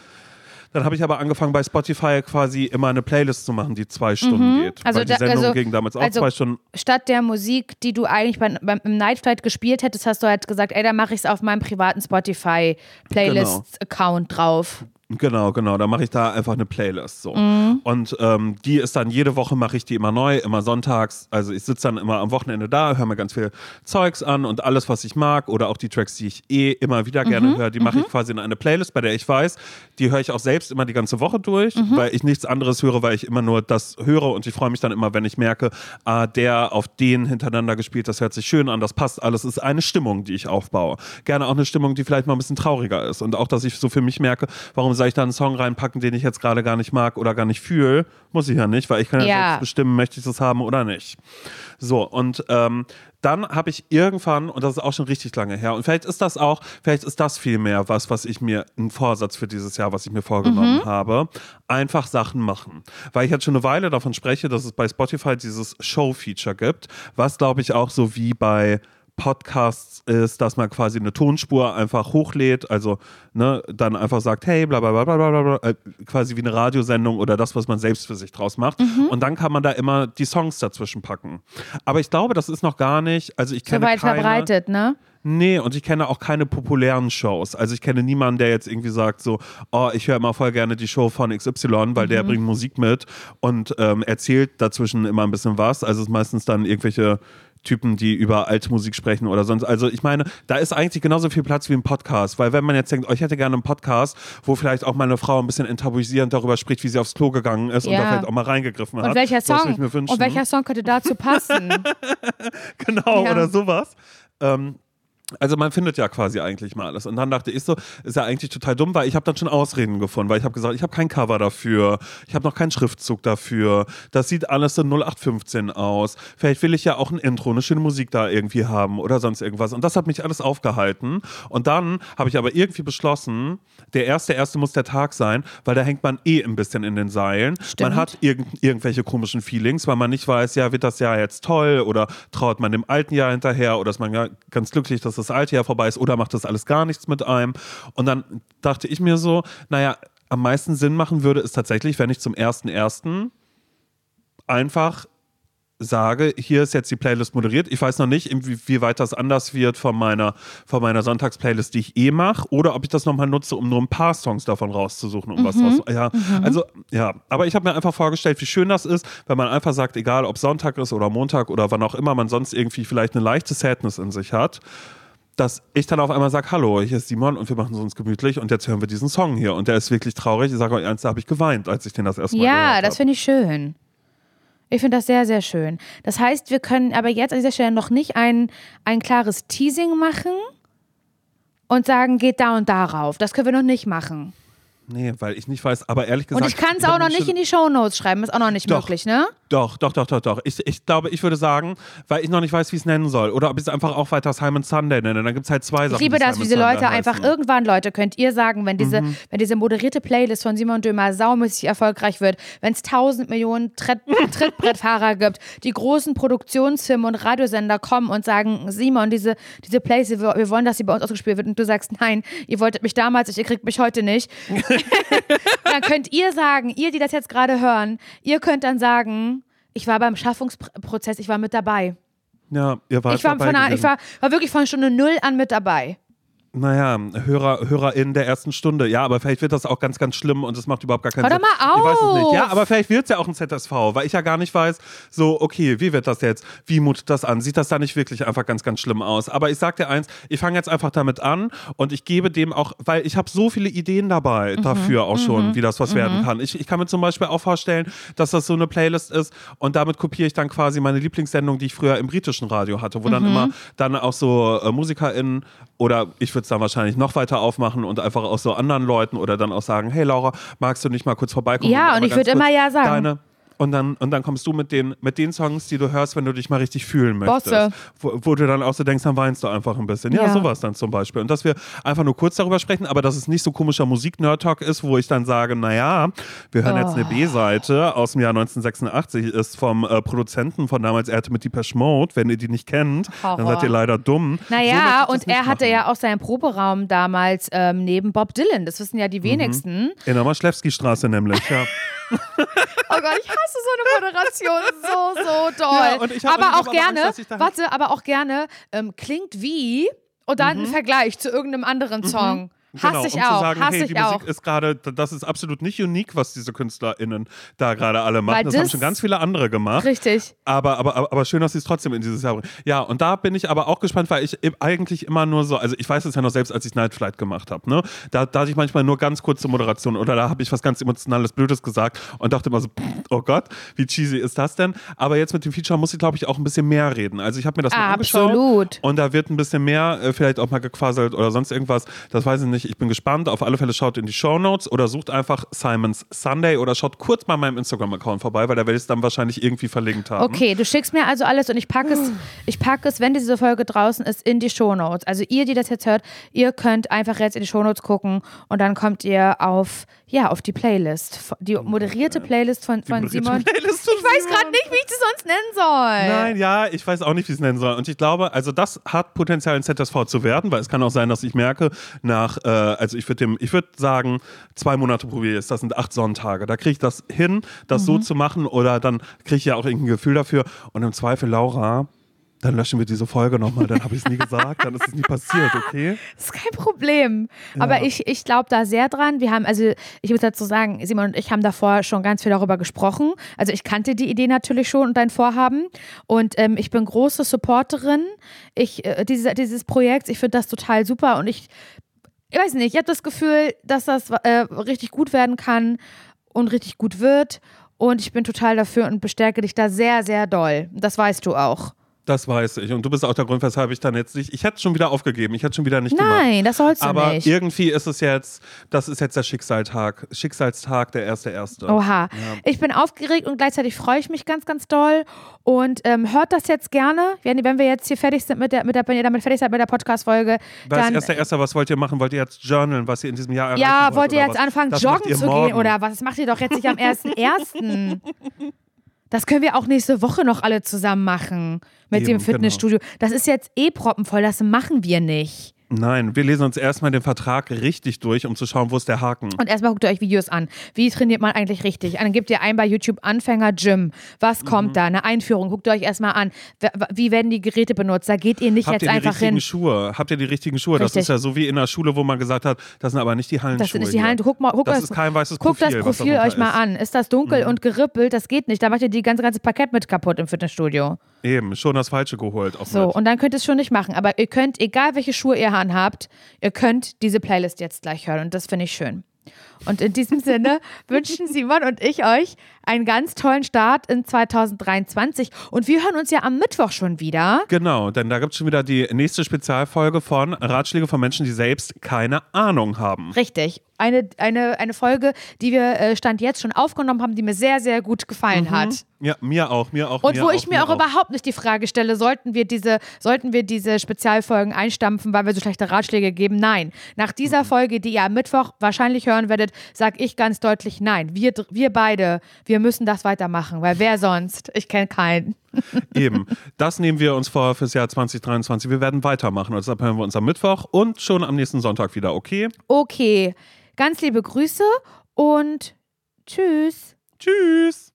Dann habe ich aber angefangen bei Spotify quasi immer eine Playlist zu machen, die zwei Stunden geht. Also Weil die da- Sendung also- ging damals auch also- zwei Stunden. Statt der Musik, die du eigentlich beim, beim, im Night Flight gespielt hättest, hast du halt gesagt, ey, dann mache ich es auf meinem privaten Spotify-Playlist-Account drauf. Genau, genau. Da mache ich da einfach eine Playlist so. Mhm. Und ähm, die ist dann jede Woche mache ich die immer neu, immer sonntags. Also ich sitze dann immer am Wochenende da, höre mir ganz viel Zeugs an und alles, was ich mag oder auch die Tracks, die ich eh immer wieder Mhm. gerne höre, die mache ich quasi in eine Playlist, bei der ich weiß, die höre ich auch selbst immer die ganze Woche durch, Mhm. weil ich nichts anderes höre, weil ich immer nur das höre und ich freue mich dann immer, wenn ich merke, ah, der auf den hintereinander gespielt, das hört sich schön an, das passt alles, ist eine Stimmung, die ich aufbaue. Gerne auch eine Stimmung, die vielleicht mal ein bisschen trauriger ist und auch, dass ich so für mich merke, warum soll ich da einen Song reinpacken, den ich jetzt gerade gar nicht mag oder gar nicht fühle, muss ich ja nicht, weil ich kann ja, Ja. selbst bestimmen, möchte ich das haben oder nicht. So, und ähm, dann habe ich irgendwann, und das ist auch schon richtig lange her, und vielleicht ist das auch, vielleicht ist das viel mehr was, was ich mir, ein Vorsatz für dieses Jahr, was ich mir vorgenommen habe, einfach Sachen machen. Weil ich jetzt schon eine Weile davon spreche, dass es bei Spotify dieses Show-Feature gibt, was glaube ich auch so wie bei Podcasts ist, dass man quasi eine Tonspur einfach hochlädt, also ne, dann einfach sagt, hey, bla bla bla bla bla, bla äh, quasi wie eine Radiosendung oder das, was man selbst für sich draus macht. Mhm. Und dann kann man da immer die Songs dazwischen packen. Aber ich glaube, das ist noch gar nicht, also ich kenne So weit keine, verbreitet, ne? Nee, und ich kenne auch keine populären Shows. Also ich kenne niemanden, der jetzt irgendwie sagt so, oh, ich höre immer voll gerne die Show von XY, weil der bringt Musik mit und ähm, erzählt dazwischen immer ein bisschen was. Also es ist meistens dann irgendwelche Typen, die über alte Musik sprechen oder sonst. Also ich meine, da ist eigentlich genauso viel Platz wie im Podcast, weil wenn man jetzt denkt, oh, ich hätte gerne einen Podcast, wo vielleicht auch meine Frau ein bisschen enttabuisierend darüber spricht, wie sie aufs Klo gegangen ist und Ja. da vielleicht auch mal reingegriffen hat. Und welcher Sowas Song? Und welcher Song könnte dazu passen? genau, Ja. oder sowas. Ähm, also man findet ja quasi eigentlich mal alles. Und dann dachte ich so, ist ja eigentlich total dumm, weil ich habe dann schon Ausreden gefunden, weil ich habe gesagt, ich habe kein Cover dafür, ich habe noch keinen Schriftzug dafür, das sieht alles so 0815 aus. Vielleicht will ich ja auch ein Intro, eine schöne Musik da irgendwie haben oder sonst irgendwas. Und das hat mich alles aufgehalten. Und dann habe ich aber irgendwie beschlossen, der erste, erste muss der Tag sein, weil da hängt man eh ein bisschen in den Seilen. Stimmt. Man hat irgend, irgendwelche komischen Feelings, weil man nicht weiß, ja, wird das Jahr jetzt toll oder traut man dem alten Jahr hinterher oder ist man ja ganz glücklich, dass das alte Jahr vorbei ist oder macht das alles gar nichts mit einem. Und dann dachte ich mir so, naja, am meisten Sinn machen würde es tatsächlich, wenn ich zum ersten einfach sage, hier ist jetzt die Playlist moderiert. Ich weiß noch nicht, inwieweit das anders wird von meiner, von meiner Sonntagsplaylist, die ich eh mache, oder ob ich das nochmal nutze, um nur ein paar Songs davon rauszusuchen, um was raus. Ja, also, ja. Aber ich habe mir einfach vorgestellt, wie schön das ist, wenn man einfach sagt, egal ob Sonntag ist oder Montag oder wann auch immer man sonst irgendwie vielleicht eine leichte Sadness in sich hat, dass ich dann auf einmal sage, hallo, hier ist Simon und wir machen es uns gemütlich und jetzt hören wir diesen Song hier. Und der ist wirklich traurig. Ich sage euch eins, da habe ich geweint, als ich den das erste Mal ja, gehört das habe. finde ich schön. Ich finde das sehr, sehr schön. Das heißt, wir können aber jetzt an dieser Stelle noch nicht ein, ein klares Teasing machen und sagen, geht da und darauf. Das können wir noch nicht machen. Nee, weil ich nicht weiß, aber ehrlich gesagt. Und ich kann es auch noch nicht in die Shownotes schreiben, ist auch noch nicht Doch. möglich, ne? Doch, doch, doch, doch, doch. Ich, ich glaube, ich würde sagen, weil ich noch nicht weiß, wie ich es nennen soll. Oder ob ich es einfach auch weiter Simon Sunday nenne. Dann gibt es halt zwei Sachen. Ich liebe das, wie diese Leute einfach heißen. Mhm. irgendwann, Leute, könnt ihr sagen, wenn diese, wenn diese moderierte Playlist von Simon Dömer saumäßig erfolgreich wird, wenn es tausend Millionen Tritt, Trittbrettfahrer gibt, die großen Produktionsfirmen und Radiosender kommen und sagen, Simon, diese, diese Playlist, wir, wir wollen, dass sie bei uns ausgespielt wird und du sagst, nein, ihr wolltet mich damals, ihr kriegt mich heute nicht. dann könnt ihr sagen, ihr, die das jetzt gerade hören, ihr könnt dann sagen, ich war beim Schaffungsprozess, ich war mit dabei. Ja, ihr wart Ich war, dabei von, einer- ich war, war wirklich von Stunde null an mit dabei. Naja, Hörer, HörerInnen der ersten Stunde. Ja, aber vielleicht wird das auch ganz, ganz schlimm und es macht überhaupt gar keinen Hör Sinn. doch mal Ich weiß es nicht. auf! Ja, aber vielleicht wird es ja auch ein ZSV, weil ich ja gar nicht weiß, so, okay, wie wird das jetzt? Wie mutet das an? Sieht das da nicht wirklich einfach ganz, ganz schlimm aus? Aber ich sag dir eins, ich fange jetzt einfach damit an und ich gebe dem auch, weil ich habe so viele Ideen dabei Mhm. dafür auch schon, wie das was werden kann. Ich, ich kann mir zum Beispiel auch vorstellen, dass das so eine Playlist ist und damit kopiere ich dann quasi meine Lieblingssendung, die ich früher im britischen Radio hatte, wo dann Mhm. immer dann auch so äh, MusikerInnen oder ich würde es dann wahrscheinlich noch weiter aufmachen und einfach auch so anderen Leuten oder dann auch sagen, hey Laura, magst du nicht mal kurz vorbeikommen? Ja, und einmal ich ganz würd immer ja sagen. Deine und dann, und dann kommst du mit den, mit den Songs, die du hörst, wenn du dich mal richtig fühlen möchtest. Bosse. Wo, wo du dann auch so denkst, dann weinst du einfach ein bisschen. Ja, Ja. sowas dann zum Beispiel. Und dass wir einfach nur kurz darüber sprechen, aber dass es nicht so komischer Musik-Nerd-Talk ist, wo ich dann sage, naja, wir hören jetzt eine Oh. B-Seite aus dem Jahr 1986, ist vom äh, Produzenten von damals, er hatte mit Depeche Mode. Wenn ihr die nicht kennt, dann Horror. seid ihr leider dumm. So Naja, das und er hatte machen. ja auch seinen Proberaum damals ähm, neben Bob Dylan. Das wissen ja Mhm. die wenigsten. In der Maschlewski-Straße nämlich, ja. Oh Gott, ich hasse so eine Moderation so, so doll. Ja, hab- aber auch gerne, Angst, warte, aber auch gerne, ähm, klingt wie und dann ein Vergleich zu irgendeinem anderen Song. Hasse Genau, ich um auch, zu sagen, hasse hey, die auch. Musik ist gerade, das ist absolut nicht unique, was diese KünstlerInnen da gerade alle machen. Weil Das, haben das- schon ganz viele andere gemacht. Richtig. Aber, aber, aber, schön, dass sie es trotzdem in dieses Jahr bringen. Ja, und da bin ich aber auch gespannt, weil ich eigentlich immer nur so, also ich weiß es ja noch selbst, als ich Night Flight gemacht habe, ne? Da, da hatte ich manchmal nur ganz kurze Moderation oder da habe ich was ganz Emotionales, Blödes gesagt und dachte immer so, oh Gott, wie cheesy ist das denn? Aber jetzt mit dem Feature muss ich, glaube ich, auch ein bisschen mehr reden. Also ich habe mir das mal angeschaut Absolut. und da wird ein bisschen mehr, äh, vielleicht auch mal gequasselt oder sonst irgendwas. Das weiß ich nicht. Ich bin gespannt. Auf alle Fälle schaut in die Show Notes oder sucht einfach Simons Sunday oder schaut kurz bei meinem Instagram-Account vorbei, weil da werde ich es dann wahrscheinlich irgendwie verlinkt haben. Okay, du schickst mir also alles und ich packe es, ich packe es, wenn diese Folge draußen ist, in die Shownotes. Also ihr, die das jetzt hört, ihr könnt einfach jetzt in die Shownotes gucken und dann kommt ihr auf, ja, auf die Playlist. Die moderierte Playlist von, von moderierte Simon. Playlist von ich weiß gerade nicht, wie ich das sonst nennen soll. Nein, ja, ich weiß auch nicht, wie ich es nennen soll. Und ich glaube, also das hat Potenzial ein ZSV zu werden, weil es kann auch sein, dass ich merke, nach, äh, also ich würde dem, ich würde sagen, zwei Monate probiere ich es, das sind acht Sonntage. Da kriege ich das hin, das Mhm. so zu machen oder dann kriege ich ja auch irgendein Gefühl dafür. Und im Zweifel, Laura, dann löschen wir diese Folge nochmal, dann habe ich es nie gesagt, dann ist es nie passiert, okay? Das ist kein Problem. Aber ich, ich glaube da sehr dran. Wir haben, also ich muss dazu sagen, Simon und ich haben davor schon ganz viel darüber gesprochen. Also ich kannte die Idee natürlich schon und dein Vorhaben. Und ähm, ich bin große Supporterin ich, äh, diese, dieses Projekts. Ich finde das total super und ich, ich weiß nicht, ich habe das Gefühl, dass das äh, richtig gut werden kann und richtig gut wird. Und ich bin total dafür und bestärke dich da sehr, sehr doll. Das weißt du auch. Das weiß ich. Und du bist auch der Grund, weshalb ich dann jetzt nicht, ich hätte es schon wieder aufgegeben, ich hätte es schon wieder nicht gemacht. Nein, das sollst du Aber nicht. irgendwie ist es jetzt, das ist jetzt der Schicksaltag, Schicksalstag, der erste erste. Oha. Ich bin aufgeregt und gleichzeitig freue ich mich ganz, ganz doll. Und ähm, hört das jetzt gerne. Wenn, wenn wir jetzt hier fertig sind mit der, mit der, wenn ihr damit fertig seid mit der Podcast-Folge, Was dann. erster erster, was wollt ihr machen? Wollt ihr jetzt journalen, was ihr in diesem Jahr erreichen Ja, wollt, wollt ihr jetzt was? anfangen, Das joggen zu morgen. gehen oder was? Das macht ihr doch jetzt nicht am 1.1. Das können wir auch nächste Woche noch alle zusammen machen mit Eben, dem Fitnessstudio. Das ist jetzt eh proppenvoll, das machen wir nicht. Nein, wir lesen uns erstmal den Vertrag richtig durch, um zu schauen, wo ist der Haken. Und erstmal guckt ihr euch Videos an. Wie trainiert man eigentlich richtig? Und dann gebt ihr ein bei YouTube Anfänger Gym. Was Mhm. kommt da? Eine Einführung. Guckt ihr euch erstmal an. Wie werden die Geräte benutzt? Da geht ihr nicht Habt jetzt ihr die einfach richtigen hin. Schuhe? Habt ihr die richtigen Schuhe? Das Richtig. ist ja so wie in der Schule, wo man gesagt hat, das sind aber nicht die Hallenschuhe. Das sind nicht die hier. Hallen. Guck mal, guck das das, ist kein weißes guckt Profil. das was Profil euch mal ist. Mhm. an. Ist das dunkel und gerippelt? Das geht nicht. Da macht ihr die ganze, ganze Parkett mit kaputt im Fitnessstudio. Eben, schon das Falsche geholt. So, mit. und dann könnt ihr es schon nicht machen. Aber ihr könnt, egal welche Schuhe ihr anhabt, ihr könnt diese Playlist jetzt gleich hören. Und das finde ich schön. Und in diesem Sinne wünschen Simon und ich euch einen ganz tollen Start in 2023. Und wir hören uns ja am Mittwoch schon wieder. Genau, denn da gibt es schon wieder die nächste Spezialfolge von Ratschläge von Menschen, die selbst keine Ahnung haben. Richtig. Eine, eine, eine Folge, die wir äh, Stand jetzt schon aufgenommen haben, die mir sehr, sehr gut gefallen hat. Ja, mir auch, mir auch. Und mir wo auch, ich mir auch, überhaupt nicht die Frage stelle, sollten wir diese, sollten wir diese Spezialfolgen einstampfen, weil wir so schlechte Ratschläge geben? Nein. Nach dieser Folge, die ihr am Mittwoch wahrscheinlich hören werdet, sage ich ganz deutlich nein. Wir, wir beide, wir müssen das weitermachen, weil wer sonst? Ich kenne keinen. Eben. Das nehmen wir uns vor fürs Jahr 2023. Wir werden weitermachen. Und deshalb hören wir uns am Mittwoch und schon am nächsten Sonntag wieder, okay? Okay. Ganz liebe Grüße und tschüss. Tschüss.